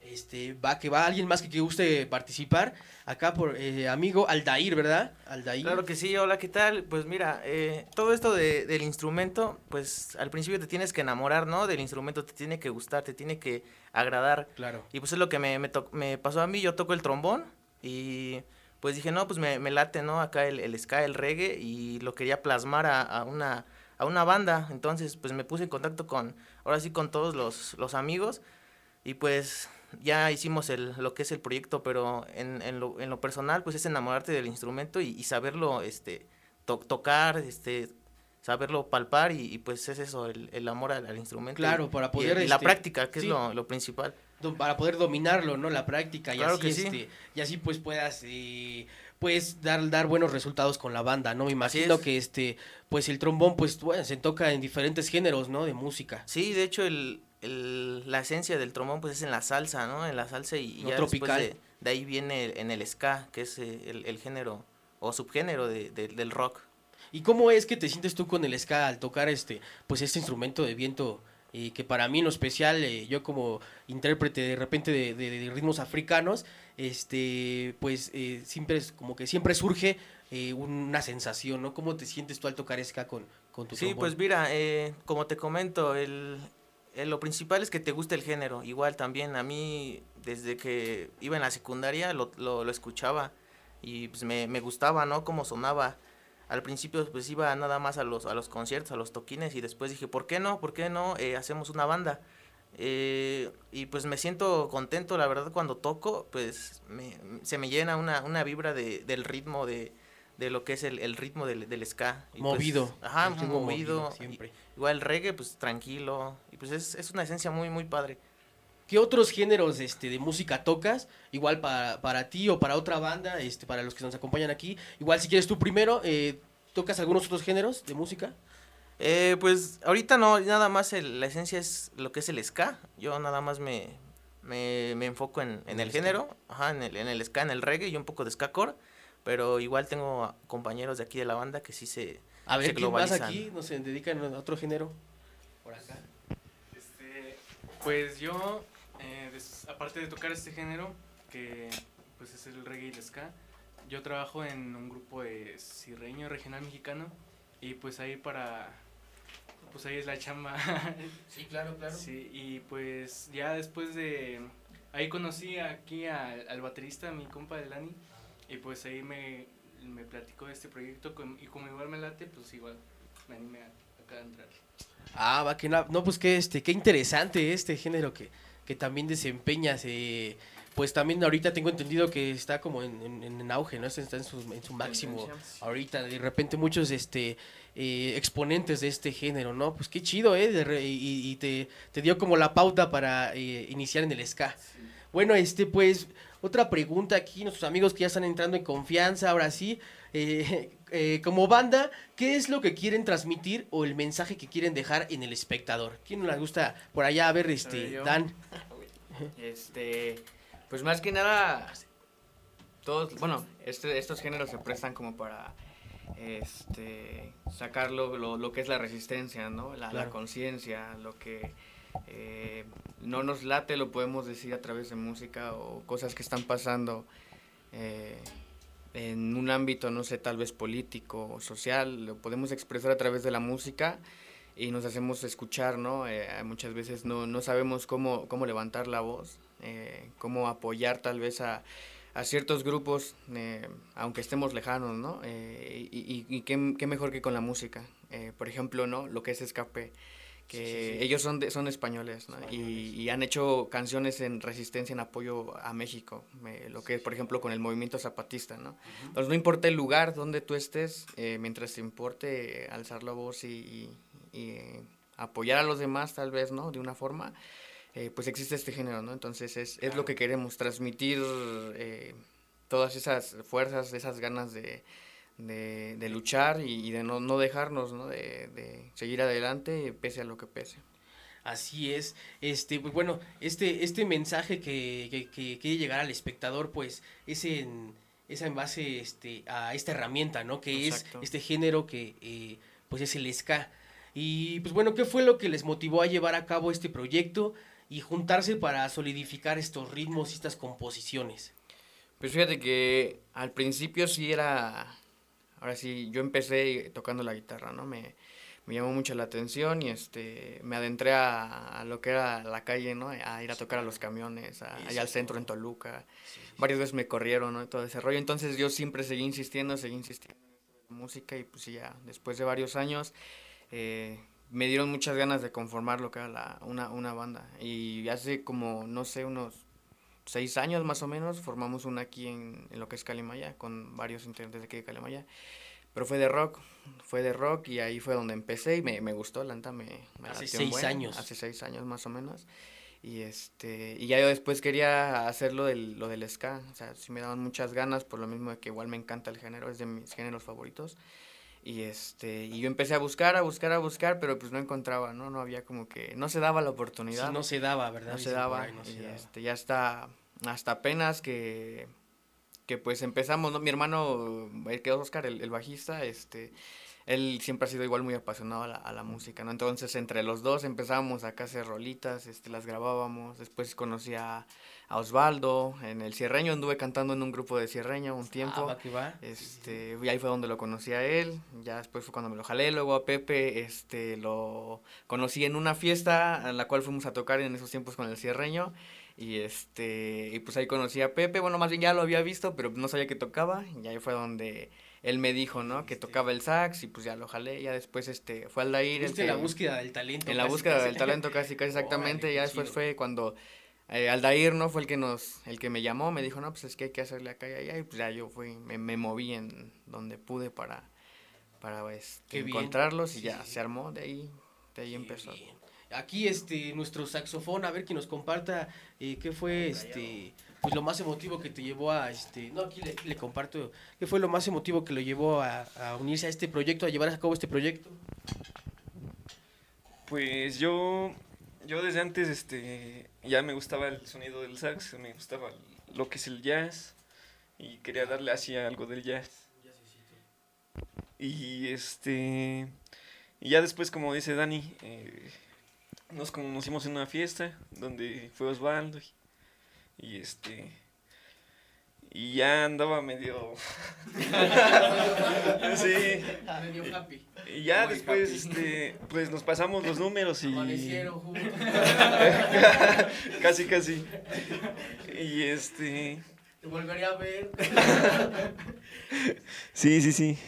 Este, va, que va alguien más que, que guste participar. Acá por eh, amigo Aldair, ¿verdad? Aldair. Claro que sí, hola, ¿qué tal? Pues mira, eh, todo esto de- del instrumento, pues al principio te tienes que enamorar, ¿no? Del instrumento, te tiene que gustar, te tiene que agradar. Claro. Y pues es lo que me, me, to- me pasó a mí, yo toco el trombón y pues dije, no, pues me, me late, ¿no? Acá el, el ska, el reggae y lo quería plasmar a, a una, a una banda. Entonces, pues me puse en contacto con, ahora sí, con todos los, los amigos y pues ya hicimos el, lo que es el proyecto, pero en, en, lo, en lo personal, pues es enamorarte del instrumento y, y saberlo este, to- tocar, este, saberlo palpar y, y, pues es eso, el, el amor al, al instrumento. Claro, y- para poder, Y, la este, práctica, que sí. es lo, lo principal. para poder dominarlo, ¿no? La práctica y Claro así, que sí. este, y así pues puedas, eh, pues dar, dar buenos resultados con la banda, ¿no? Me imagino es. que este, pues el trombón, pues bueno, se toca en diferentes géneros, ¿no? De música. Sí, de hecho, el, el- la esencia del trombón pues es en la salsa, ¿no? En la salsa y, No ya tropical. después de, de ahí viene el- en el ska, que es eh, el, el género o subgénero de- de- del rock. ¿Y cómo es que te sientes tú con el ska al tocar este, pues este instrumento de viento? eh, que para mí en lo especial, eh, yo como intérprete de repente de, de- de ritmos africanos, este, pues eh, siempre es como que siempre surge una sensación, ¿no? ¿Cómo te sientes tú al tocar ska con, con tu Sí, trombón? pues mira, como te comento, el, el- lo principal es que te guste el género. Igual también a mí, desde que iba en la secundaria, lo, lo, lo escuchaba y pues me, me gustaba, ¿no? Cómo sonaba. Al principio pues iba nada más a los, a los conciertos, a los toquines y después dije, ¿por qué no? ¿Por qué no? Eh, hacemos una banda. Eh, y pues me siento contento, la verdad, cuando toco, pues me- se me llena una, una vibra de, del ritmo de, de lo que es el, el ritmo del, del ska. Y pues, Movido, ajá, movido. movido siempre. igual el reggae, pues tranquilo. Y pues es, es una esencia muy, muy padre. ¿Qué otros géneros este, de música tocas? Igual para, para ti o para otra banda, este, para los que nos acompañan aquí. Igual si quieres tú primero, eh, ¿tocas algunos otros géneros de música? Eh, pues ahorita no, nada más el- la esencia es lo que es el ska. Yo nada más me, me, me enfoco en, en el, el género, ajá, en el, en el ska, en el reggae y un poco de ska core. Pero igual tengo compañeros de aquí de la banda que sí se, A ver, se ¿quién más globalizan. aquí? No se dedican a otro género. Por acá. Este, pues yo, eh, des- aparte de tocar este género, que pues es el reggae y el ska, yo trabajo en un grupo de sirreño regional mexicano y pues ahí para, pues ahí es la chamba. Sí, claro, claro. Sí, y pues ya después de, ahí conocí aquí al, al baterista, mi compa de Lani, y pues ahí me, me platicó de este proyecto con- y como igual me late, pues igual me animé a, acá a entrar. Ah, va que na- no, pues qué este, qué interesante este género que, que también desempeñas. eh, pues también ahorita tengo entendido que está como en, en- en auge, ¿no? Está en su, en su máximo ahorita. De repente muchos este eh, exponentes de este género, ¿no? Pues qué chido, ¿eh? De re- y y te, te dio como la pauta para eh, iniciar en el ska. Bueno, este, pues, otra pregunta aquí, nuestros amigos que ya están entrando en confianza, ahora sí. eh, eh, como banda, ¿qué es lo que quieren transmitir o el mensaje que quieren dejar en el espectador? ¿Quién nos gusta por allá? A ver, este, yo. Dan. Este, pues más que nada, todos, bueno, este, estos géneros se prestan como para este, sacar lo, lo- lo que es la resistencia, ¿no? La, conciencia, lo que eh, no nos late lo podemos decir a través de música o cosas que están pasando eh, en un ámbito, no sé, tal vez político o social, lo podemos expresar a través de la música y nos hacemos escuchar, ¿no? Eh, muchas veces no, no sabemos cómo, cómo levantar la voz, cómo apoyar tal vez a, ciertos grupos, aunque estemos lejanos, ¿no? Y y- qué, mejor que con la música. Por ejemplo, ¿no? Lo que es escape, que Sí, sí, sí. ellos son de- son españoles, ¿no? Y, y han hecho canciones en resistencia, en apoyo a México, me- lo que es, por ejemplo, con el movimiento zapatista, ¿no? Entonces, no importa el lugar donde tú estés, eh, mientras te importe alzar la voz y, y- y, apoyar a los demás, tal vez, ¿no? De una forma, eh, pues existe este género, ¿no? Entonces, es, es lo que queremos, transmitir eh, todas esas fuerzas, esas ganas de, de, de luchar y, y de no, no dejarnos, ¿no? De, de seguir adelante pese a lo que pese. Así es. Este, pues bueno, este, este mensaje que, que, que quiere llegar al espectador, pues, es en, es en base este, a esta herramienta, ¿no? Que Exacto. es este género que, eh, pues, es el ska. Y, pues, bueno, ¿qué fue lo que les motivó a llevar a cabo este proyecto y juntarse para solidificar estos ritmos y estas composiciones? Pues fíjate que al principio sí era, ahora sí, yo empecé tocando la guitarra, ¿no? Me, me llamó mucho la atención y este, me adentré a, a lo que era la calle, ¿no? A ir a tocar a los camiones, a- allá al centro en Toluca. Varias veces me corrieron, ¿no? Todo ese rollo. Entonces yo siempre seguí insistiendo, seguí insistiendo en la música y pues ya después de varios años eh, me dieron muchas ganas de conformar lo que era la, una, una banda. Y hace como, no sé, unos seis años más o menos, formamos una aquí en, en lo que es Calimaya, con varios integrantes de aquí de Calimaya. Pero fue de rock, fue de rock y ahí fue donde empecé y me, me gustó, la neta me, me Hace seis buen, años. Hace seis años más o menos. Y este y ya yo después quería hacer lo del, lo del ska, o sea, sí me daban muchas ganas por lo mismo de que igual me encanta el género, es de mis géneros favoritos. Y este y yo empecé a buscar, a buscar, a buscar, pero pues no encontraba, ¿no? No había como que no se daba la oportunidad. Sí, no se daba, ¿verdad? No se daba. se y daba. este, ya está hasta apenas que que pues empezamos, ¿no? Mi hermano, el que es Oscar, el, el bajista, este, él siempre ha sido igual muy apasionado a la, a la música, ¿no? Entonces, entre los dos empezábamos acá a hacer rolitas, este, las grabábamos, después conocí a, a Osvaldo, en el Cierreño, anduve cantando en un grupo de Cierreño un tiempo. que va. Este, y ahí fue donde lo conocí a él, ya después fue cuando me lo jalé, luego a Pepe, este, lo conocí en una fiesta a la cual fuimos a tocar en esos tiempos con el Cierreño, y este, y pues ahí conocí a Pepe, bueno, más bien ya lo había visto, pero no sabía que tocaba, y ahí fue donde él me dijo, ¿no? Que tocaba el sax, y pues ya lo jalé, ya después, este, fue Aldair el Fuiste en la que- búsqueda del talento. en la casi, búsqueda casi. del talento casi casi exactamente Órale, ya después chido. fue cuando eh, Aldair no fue el que nos el que me llamó me dijo no pues es que hay que hacerle acá y allá y pues ya yo fui me, me moví en donde pude para para este, encontrarlos y Sí, ya sí, se armó de ahí de ahí empezó Aquí este nuestro saxofón, a ver que nos comparta eh, qué fue este pues lo más emotivo que te llevó a este no aquí le, le comparto qué fue lo más emotivo que lo llevó a, a unirse a este proyecto, a llevar a cabo este proyecto. Pues yo, yo desde antes este, ya me gustaba el sonido del sax, me gustaba lo que es el jazz y quería darle así algo del jazz. Y este, y ya después como dice Dani, eh, nos conocimos en una fiesta donde fue Osvaldo y, y este, y ya andaba medio... sí. Medio happy. Y ya Muy después, happy. este, pues nos pasamos los números y... Casi, casi. Y este... Te volvería a ver. Sí, sí, sí.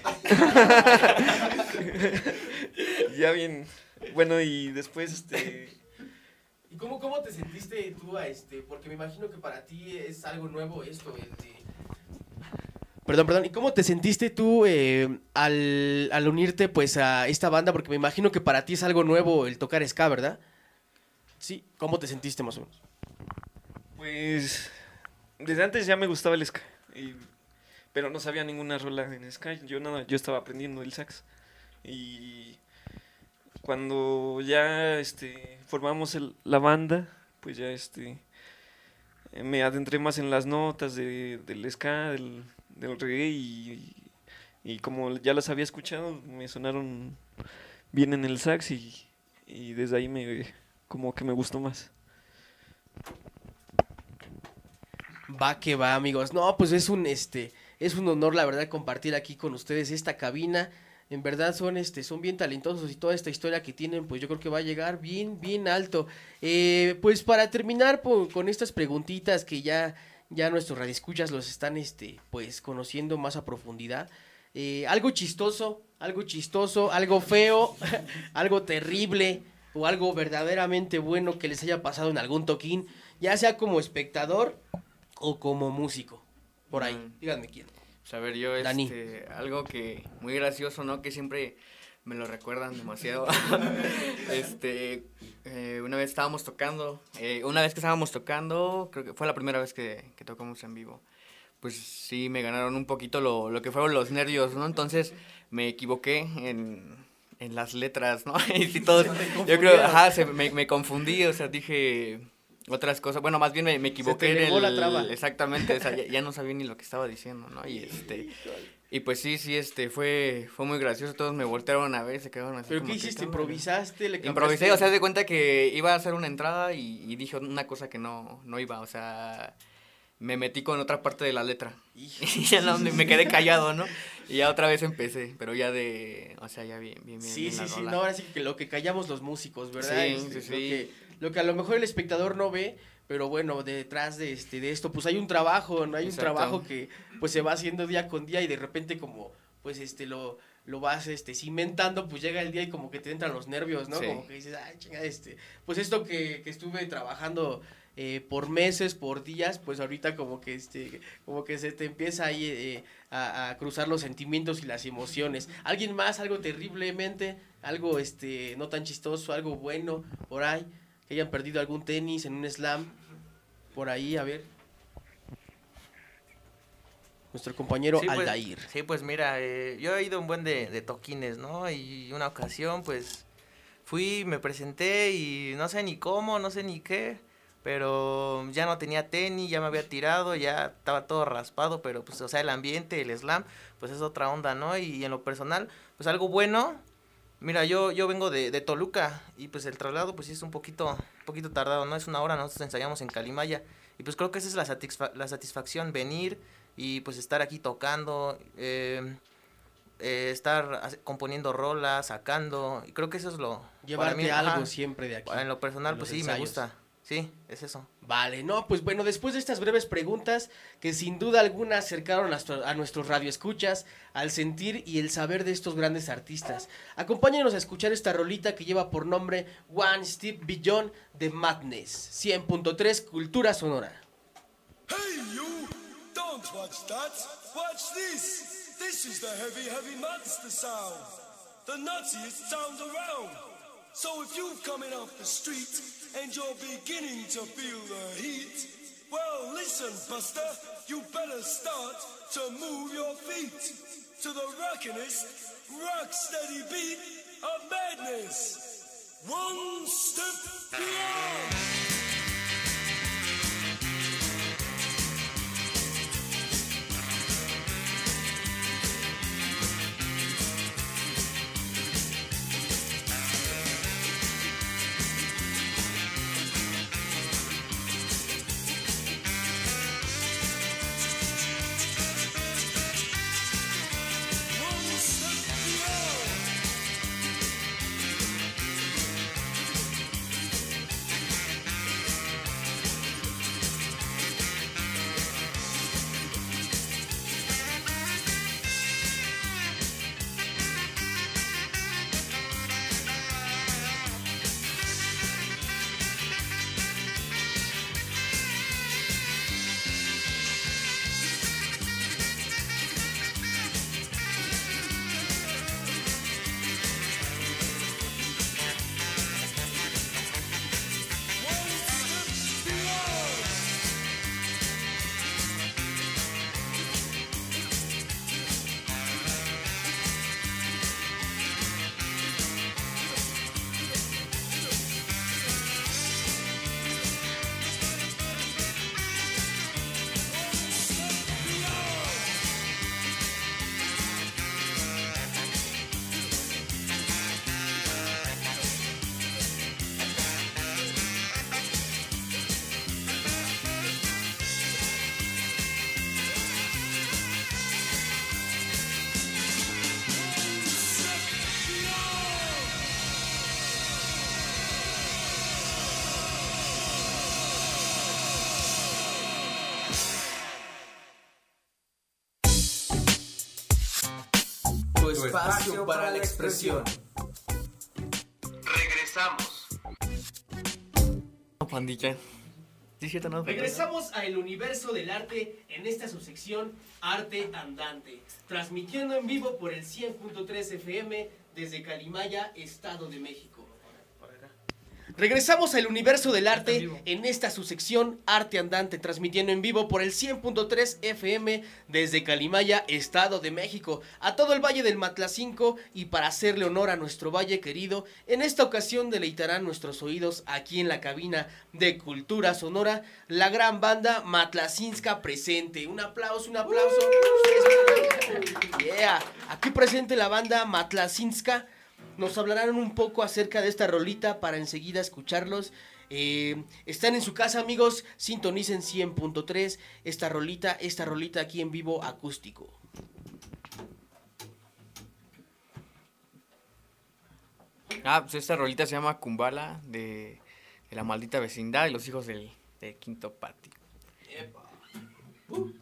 ya bien. Bueno, y después, este... ¿Y cómo, cómo te sentiste tú a este? Porque me imagino que para ti es algo nuevo esto, el de- Perdón, perdón. ¿Y cómo te sentiste tú eh, al, al unirte pues a esta banda? Porque me imagino que para ti es algo nuevo el tocar ska, ¿verdad? Sí. ¿Cómo te sentiste más o menos? Pues desde antes ya me gustaba el ska, y- pero no sabía ninguna rola en ska. Yo nada, yo estaba aprendiendo el sax y cuando ya este formamos el- la banda, pues ya este eh, me adentré más en las notas de, del ska, del, del reggae y, y como ya las había escuchado, me sonaron bien en el sax y, y desde ahí me como que me gustó más. Va que va, amigos. No, pues es un este es un honor la verdad compartir aquí con ustedes esta cabina. En verdad son este son bien talentosos y toda esta historia que tienen, pues yo creo que va a llegar bien bien alto. Eh, pues para terminar con estas preguntitas que ya ya nuestros radioescuchas los están este pues conociendo más a profundidad. eh, algo chistoso, algo chistoso, algo feo, algo terrible, o algo verdaderamente bueno que les haya pasado en algún toquín, ya sea como espectador o como músico. Por ahí, Mm. díganme quién. Pues a ver, yo, Dani. este, algo que muy gracioso, ¿no? Que siempre me lo recuerdan demasiado. este, eh, una vez estábamos tocando, eh, una vez que estábamos tocando, creo que fue la primera vez que, que tocamos en vivo. Pues sí, me ganaron un poquito lo, lo que fueron los nervios, ¿no? Entonces me equivoqué en, en las letras, ¿no? y sí, todos, yo creo, ajá, se- me, me confundí, o sea, dije otras cosas. Bueno, más bien me, me equivoqué en lenguó la el- traba. Exactamente, o sea, ya, ya no sabía ni lo que estaba diciendo, ¿no? Y este y pues sí, sí, este fue fue muy gracioso, todos me voltearon a ver, se quedaron así ¿Pero como qué hiciste? ¿Improvisaste? ¿Le Improvisé, o sea, de cuenta que iba a hacer una entrada y, y dije una cosa que no, no iba, o sea, me metí con otra parte de la letra. Y ya no, me quedé callado, ¿no? Y ya otra vez empecé, pero ya de, o sea, ya bien, bien, bien. Sí, bien sí, sí, no, ahora sí que lo que callamos los músicos, ¿verdad? Sí, Este, sí, sí. Lo que a lo mejor el espectador no ve, pero bueno, detrás de este de esto, pues hay un trabajo, ¿no? Hay un trabajo que pues se va haciendo día con día y de repente como pues este lo lo vas este cimentando, pues llega el día y como que te entran los nervios, ¿no? Sí. Como que dices, ay, chinga, este, pues esto que, que estuve trabajando eh, por meses, por días, pues ahorita como que este, como que se te empieza ahí eh, a, a cruzar los sentimientos y las emociones. ¿Alguien más, algo terriblemente, algo este, no tan chistoso, algo bueno por ahí? Que hayan perdido algún tenis en un slam, por ahí, a ver. Nuestro compañero Sí, pues, Aldair. Sí, pues mira, eh, yo he ido un buen de, de toquines, ¿no? Y una ocasión, pues, fui, me presenté y no sé ni cómo, no sé ni qué, pero ya no tenía tenis, ya me había tirado, ya estaba todo raspado, pero pues, o sea, el ambiente, el slam, pues es otra onda, ¿no? Y en lo personal, pues algo bueno, mira, yo, yo vengo de, de Toluca y pues el traslado, pues es un poquito, un poquito tardado, ¿no? Es una hora, nosotros ensayamos en Calimaya y pues creo que esa es la, satisfa- la satisfacción, venir y pues estar aquí tocando, eh, eh, estar componiendo rolas, sacando, y creo que eso es lo... para Llevarte mí, algo ajá, siempre de aquí. En lo personal, pues sí, me gusta, sí, es eso. Vale, no, pues bueno, después de estas breves preguntas que sin duda alguna acercaron a, nuestro- a nuestros radioescuchas al sentir y el saber de estos grandes artistas, acompáñenos a escuchar esta rolita que lleva por nombre One Step Beyond de Madness, 100.3 Cultura Sonora. Hey, you! Don't watch that! Watch this! This is the heavy, heavy monster sound! The nuttiest sound around! So if you've coming off the street and you're beginning to feel the heat, well, listen, Buster, you better start to move your feet to the rockinest, rock steady beat of madness. One step beyond! para la expresión. Regresamos. Pandilla. Regresamos al universo del arte en esta subsección Arte Andante, transmitiendo en vivo por el 100.3 FM desde Calimaya, Estado de México. Regresamos al universo del arte en esta subsección Arte Andante, transmitiendo en vivo por el 100.3 FM desde Calimaya, Estado de México, a todo el Valle del Matlacinco y para hacerle honor a nuestro valle querido, en esta ocasión deleitarán nuestros oídos aquí en la cabina de Cultura Sonora, la gran banda Matlacinska presente. Un aplauso, un aplauso. Yeah. Aquí presente la banda Matlacinska nos hablarán un poco acerca de esta rolita para enseguida escucharlos. Eh, están en su casa, amigos. Sintonicen 100.3. Esta rolita, esta rolita aquí en vivo acústico. Ah, pues esta rolita se llama Kumbala de, de la maldita vecindad y los hijos del, del quinto patio. Luz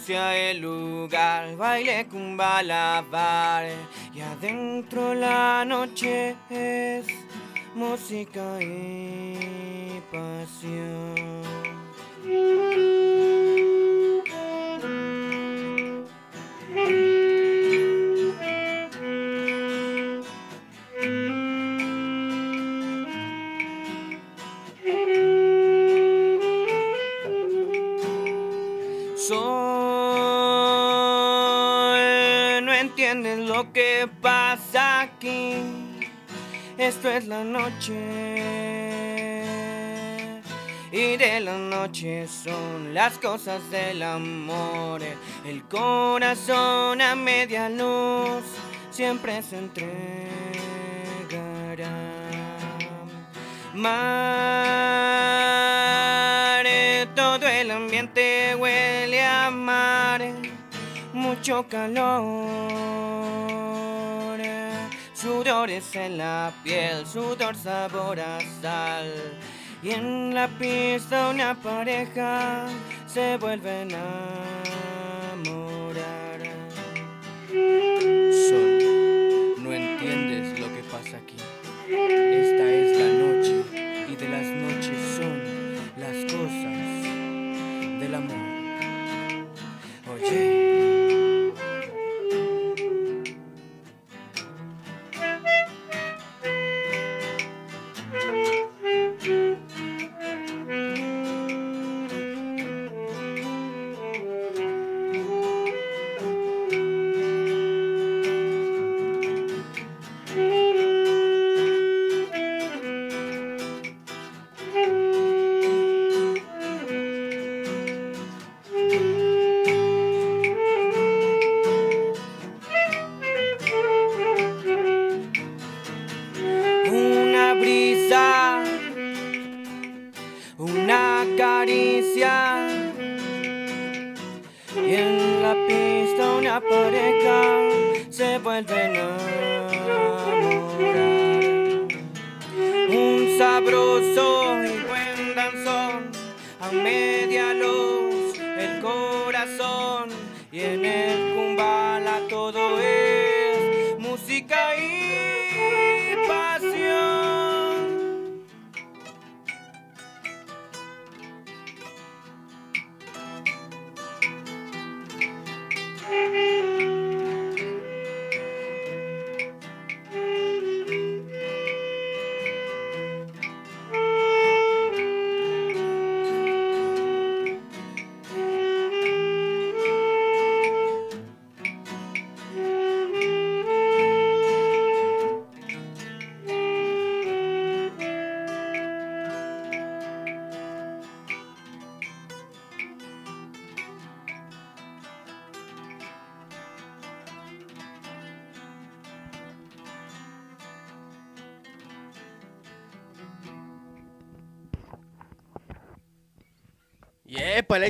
anuncia el lugar, baile cumbala bar y adentro la noche es música y pasión. Que pasa aquí. Esto es la noche. Y de la noche son las cosas del amor. El corazón a media luz siempre se entregará. Mar, todo el ambiente huele a mar, mucho calor, sudores en la piel, sudor sabor a sal. Y en la pista una pareja se vuelve a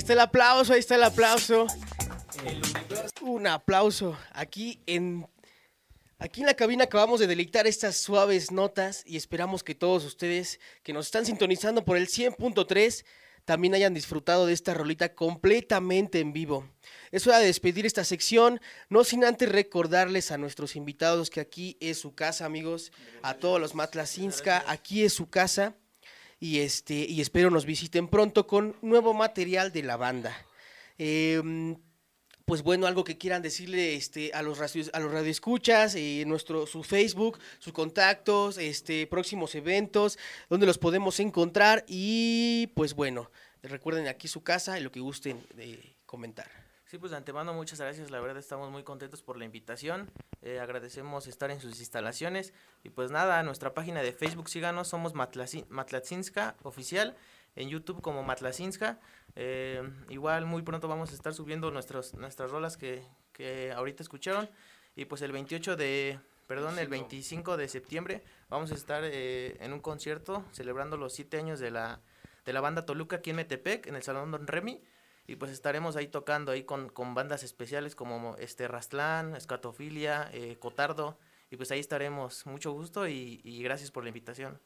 está el aplauso, ahí está el aplauso. Un aplauso. Aquí en Aquí en la cabina acabamos de deleitar estas suaves notas y esperamos que todos ustedes que nos están sintonizando por el 100.3 también hayan disfrutado de esta rolita completamente en vivo. Es hora de despedir esta sección, no sin antes recordarles a nuestros invitados que aquí es su casa, amigos, a todos los Matlasinska, aquí es su casa y este y espero nos visiten pronto con nuevo material de la banda. Em, pues bueno, algo que quieran decirle este, a los radios, a los radioescuchas, eh, nuestro, su Facebook, sus contactos, este, próximos eventos, donde los podemos encontrar y pues bueno, recuerden aquí su casa y lo que gusten de comentar. Sí, pues de antemano muchas gracias, la verdad estamos muy contentos por la invitación, eh, agradecemos estar en sus instalaciones y pues nada, nuestra página de Facebook síganos, somos Matlaci- Matlatzinska oficial, en YouTube como Matlacinska. Eh, igual muy pronto vamos a estar subiendo nuestros, nuestras rolas que, que ahorita escucharon. Y pues el 28 de, perdón, el 25 de septiembre vamos a estar eh, en un concierto celebrando los siete años de la, de la banda Toluca aquí en Metepec, en el Salón Don Remy. Y pues estaremos ahí tocando ahí con, con bandas especiales como este Rastlán, Escatofilia, eh, Cotardo. Y pues ahí estaremos. Mucho gusto y, y gracias por la invitación.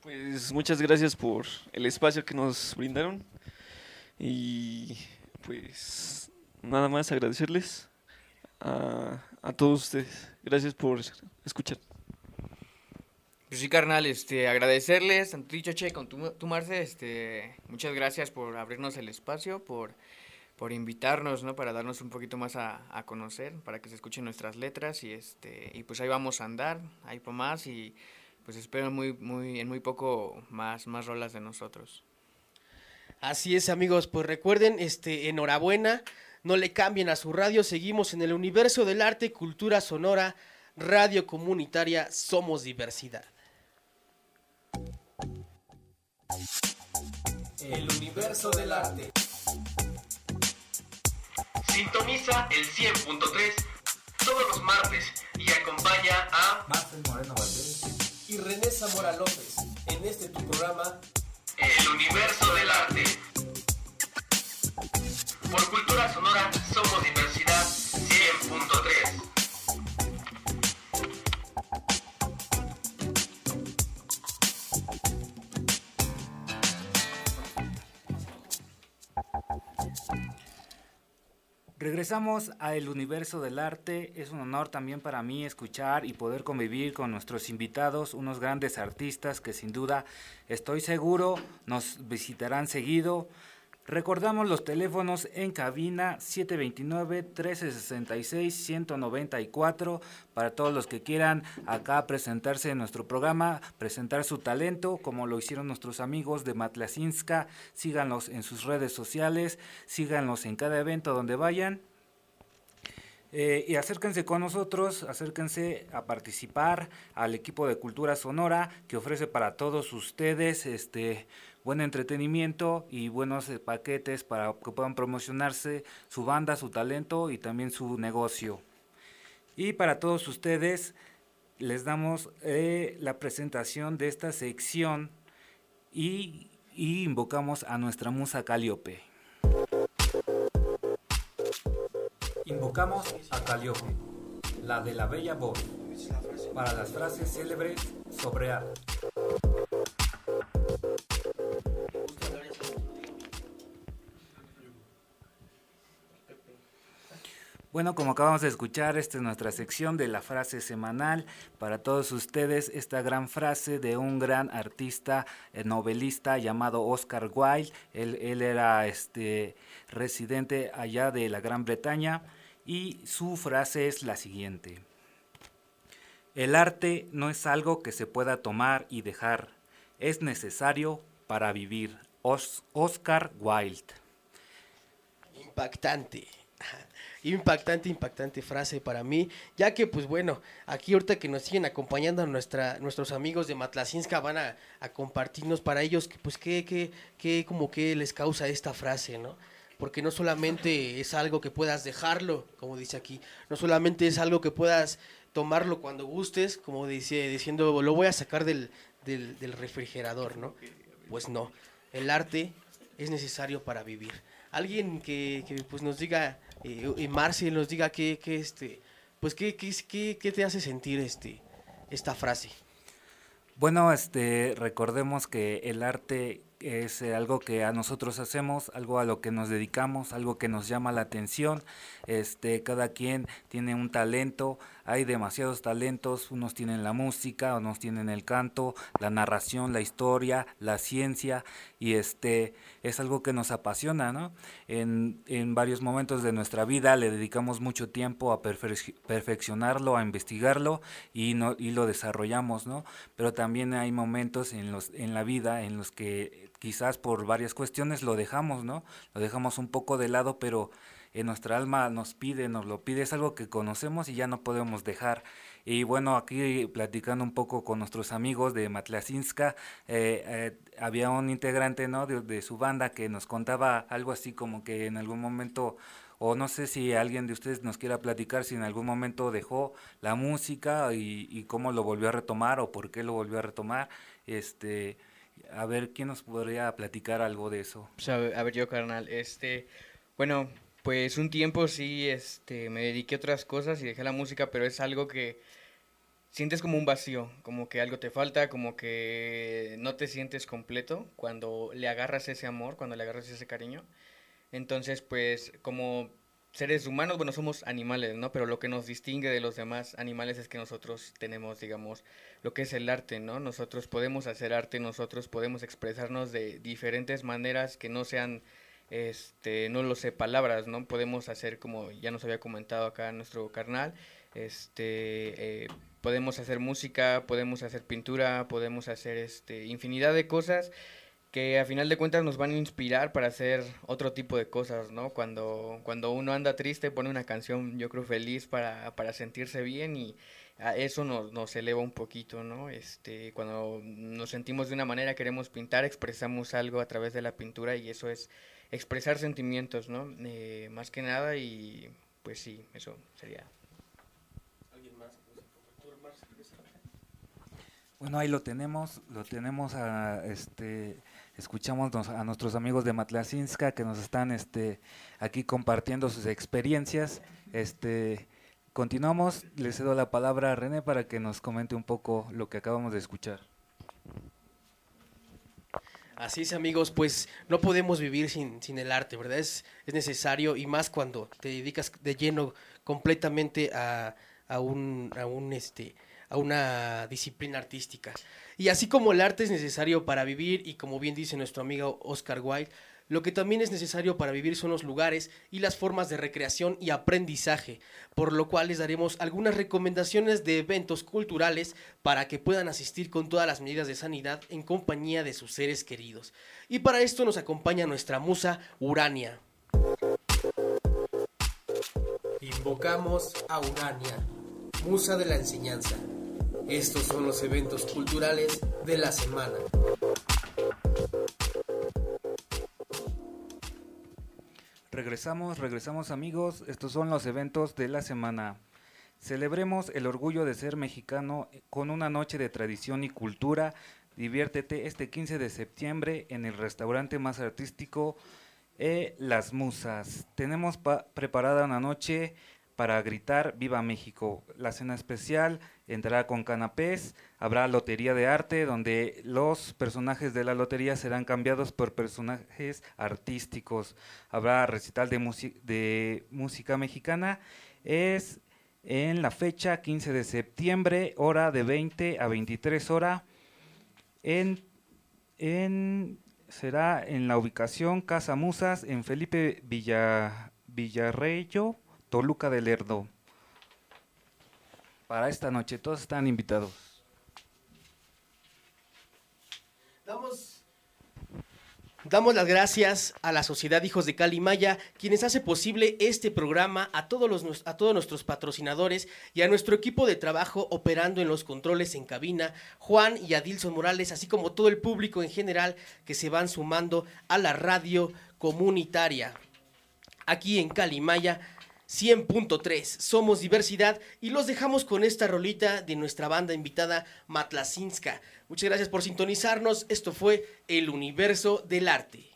Pues muchas gracias por el espacio que nos brindaron y pues nada más agradecerles a, a todos ustedes. Gracias por escuchar. Pues sí, carnal, este, agradecerles, tanto tú, Choche, con tú, tú, Marce, este, muchas gracias por abrirnos el espacio, por, por invitarnos, ¿no? Para darnos un poquito más a, a conocer, para que se escuchen nuestras letras y este, y pues ahí vamos a andar, ahí por más y pues espero muy, muy, en muy poco más, más rolas de nosotros. Así es, amigos, pues recuerden, este, enhorabuena, no le cambien a su radio, seguimos en el universo del arte, cultura sonora, radio comunitaria, somos diversidad. El universo del arte. Sintoniza el 100.3 todos los martes y acompaña a Marcel Moreno Valdés y René Zamora López en este tu programa El universo del arte. Por cultura sonora somos diversidad 100.3. Regresamos a El Universo del Arte. Es un honor también para mí escuchar y poder convivir con nuestros invitados, unos grandes artistas que sin duda estoy seguro nos visitarán seguido. Recordamos los teléfonos en cabina 729-1366-194 para todos los que quieran acá presentarse en nuestro programa, presentar su talento como lo hicieron nuestros amigos de Matlacinska. Síganlos en sus redes sociales, síganlos en cada evento donde vayan. Eh, y acérquense con nosotros, acérquense a participar al equipo de Cultura Sonora que ofrece para todos ustedes este buen entretenimiento y buenos eh, paquetes para que puedan promocionarse su banda, su talento y también su negocio. Y para todos ustedes les damos eh, la presentación de esta sección y, invocamos a nuestra musa Caliope. Invocamos a Caliope, la de la bella voz, para las frases célebres sobre arte. Bueno, como acabamos de escuchar, esta es nuestra sección de la frase semanal. Para todos ustedes, esta gran frase de un gran artista, eh, novelista llamado Oscar Wilde. Él, era este, residente allá de la Gran Bretaña y su frase es la siguiente. El arte no es algo que se pueda tomar y dejar, es necesario para vivir. Os Oscar Wilde. Impactante. Impactante, impactante frase para mí, ya que pues bueno, aquí ahorita que nos siguen acompañando nuestra, nuestros amigos de Matlacinska van a, a compartirnos para ellos pues qué, qué, qué, como que les causa esta frase, ¿no? Porque no solamente es algo que puedas dejarlo, como dice aquí, no solamente es algo que puedas tomarlo cuando gustes, como dice, diciendo, lo voy a sacar del, del, del refrigerador, ¿no? Pues no, el arte es necesario para vivir. Alguien que, que, pues nos diga, eh, Marce nos diga qué, qué, este, pues qué, qué, qué, qué te hace sentir este, esta frase. Bueno, este, recordemos que el arte es eh, algo que a nosotros hacemos, algo a lo que nos dedicamos, algo que nos llama la atención. Este, cada quien tiene un talento, hay demasiados talentos, unos tienen la música, unos tienen el canto, la narración, la historia, la ciencia y este es algo que nos apasiona, ¿no? En, en varios momentos de nuestra vida le dedicamos mucho tiempo a perfe- perfeccionarlo, a investigarlo y no y lo desarrollamos, ¿no? Pero también hay momentos en los en la vida en los que quizás por varias cuestiones lo dejamos, ¿no? Lo dejamos un poco de lado, pero en nuestra alma nos pide, nos lo pide, es algo que conocemos y ya no podemos dejar. Y bueno, aquí platicando un poco con nuestros amigos de Matlasinska, eh, eh, había un integrante ¿no? de, su banda que nos contaba algo así como que en algún momento, o no sé si alguien de ustedes nos quiera platicar si en algún momento dejó la música y, cómo lo volvió a retomar o por qué lo volvió a retomar. Este, a ver, ¿quién nos podría platicar algo de eso? Pues a ver, yo, carnal, este, bueno, pues un tiempo sí, este, me dediqué a otras cosas y dejé la música, pero es algo que sientes como un vacío, como que algo te falta, como que no te sientes completo cuando le agarras ese amor, cuando le agarras ese cariño. Entonces, pues, como seres humanos, bueno, somos animales, ¿no? Pero lo que nos distingue de los demás animales es que nosotros tenemos, digamos, lo que es el arte, ¿no? Nosotros podemos hacer arte, nosotros podemos expresarnos de diferentes maneras que no sean, este, no lo sé, palabras, ¿no? Podemos hacer, como ya nos había comentado acá nuestro carnal, este, eh, podemos hacer música, podemos hacer pintura, podemos hacer, este, infinidad de cosas que a final de cuentas nos van a inspirar para hacer otro tipo de cosas, ¿no? Cuando, cuando uno anda triste pone una canción, yo creo, feliz para, para sentirse bien y a eso nos, nos eleva un poquito, ¿no? Este, cuando nos sentimos de una manera, queremos pintar, expresamos algo a través de la pintura y eso es expresar sentimientos, ¿no? Eh, más que nada y pues sí, eso sería. ¿Alguien más? Bueno, ahí lo tenemos, lo tenemos a este escuchamos nos- a nuestros amigos de Matlasinska que nos están este aquí compartiendo sus experiencias. Este continuamos, le cedo la palabra a René para que nos comente un poco lo que acabamos de escuchar. Así es, amigos, pues no podemos vivir sin, sin el arte, ¿verdad? Es, es necesario y más cuando te dedicas de lleno completamente a, a un, a un este a una disciplina artística. Y así como el arte es necesario para vivir y como bien dice nuestro amigo Oscar Wilde, lo que también es necesario para vivir son los lugares y las formas de recreación y aprendizaje, por lo cual les daremos algunas recomendaciones de eventos culturales para que puedan asistir con todas las medidas de sanidad en compañía de sus seres queridos. Y para esto nos acompaña nuestra musa Urania. Invocamos a Urania, musa de la enseñanza. Estos son los eventos culturales de la semana. Regresamos, regresamos amigos, estos son los eventos de la semana. Celebremos el orgullo de ser mexicano con una noche de tradición y cultura. Diviértete este 15 de septiembre en el restaurante más artístico eh, Las Musas. Tenemos pa- preparada una noche para gritar Viva México. La cena especial entrará con canapés, habrá lotería de arte donde los personajes de la lotería serán cambiados por personajes artísticos. Habrá recital de, de música mexicana. Es en la fecha 15 de septiembre, hora de 20 a 23 horas. En, en, será en la ubicación Casa Musas en Felipe Villa, Villarreyo, Toluca del Lerdo. Para esta noche, todos están invitados. Damos, las gracias a la Sociedad Hijos de Cali Maya, quienes hace posible este programa, a todos, los, a todos nuestros patrocinadores y a nuestro equipo de trabajo operando en los controles en cabina, Juan y Adilson Morales, así como todo el público en general que se van sumando a la radio comunitaria. Aquí en Calimaya 100.3. Somos diversidad y los dejamos con esta rolita de nuestra banda invitada Matlasinska. Muchas gracias por sintonizarnos. Esto fue El Universo del Arte.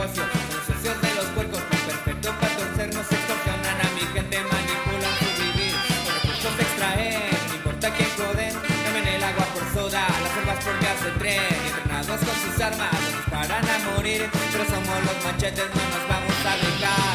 Negocio. De los puercos, con perfecto para torcernos, extorsionan a mi gente, manipulan su vivir. Con recursos extraen, no importa quién joden, cambian el agua por soda, las selvas por gas de tren. Entrenados con sus armas, nos disparan a morir, pero somos los machetes, no nos vamos a dejar.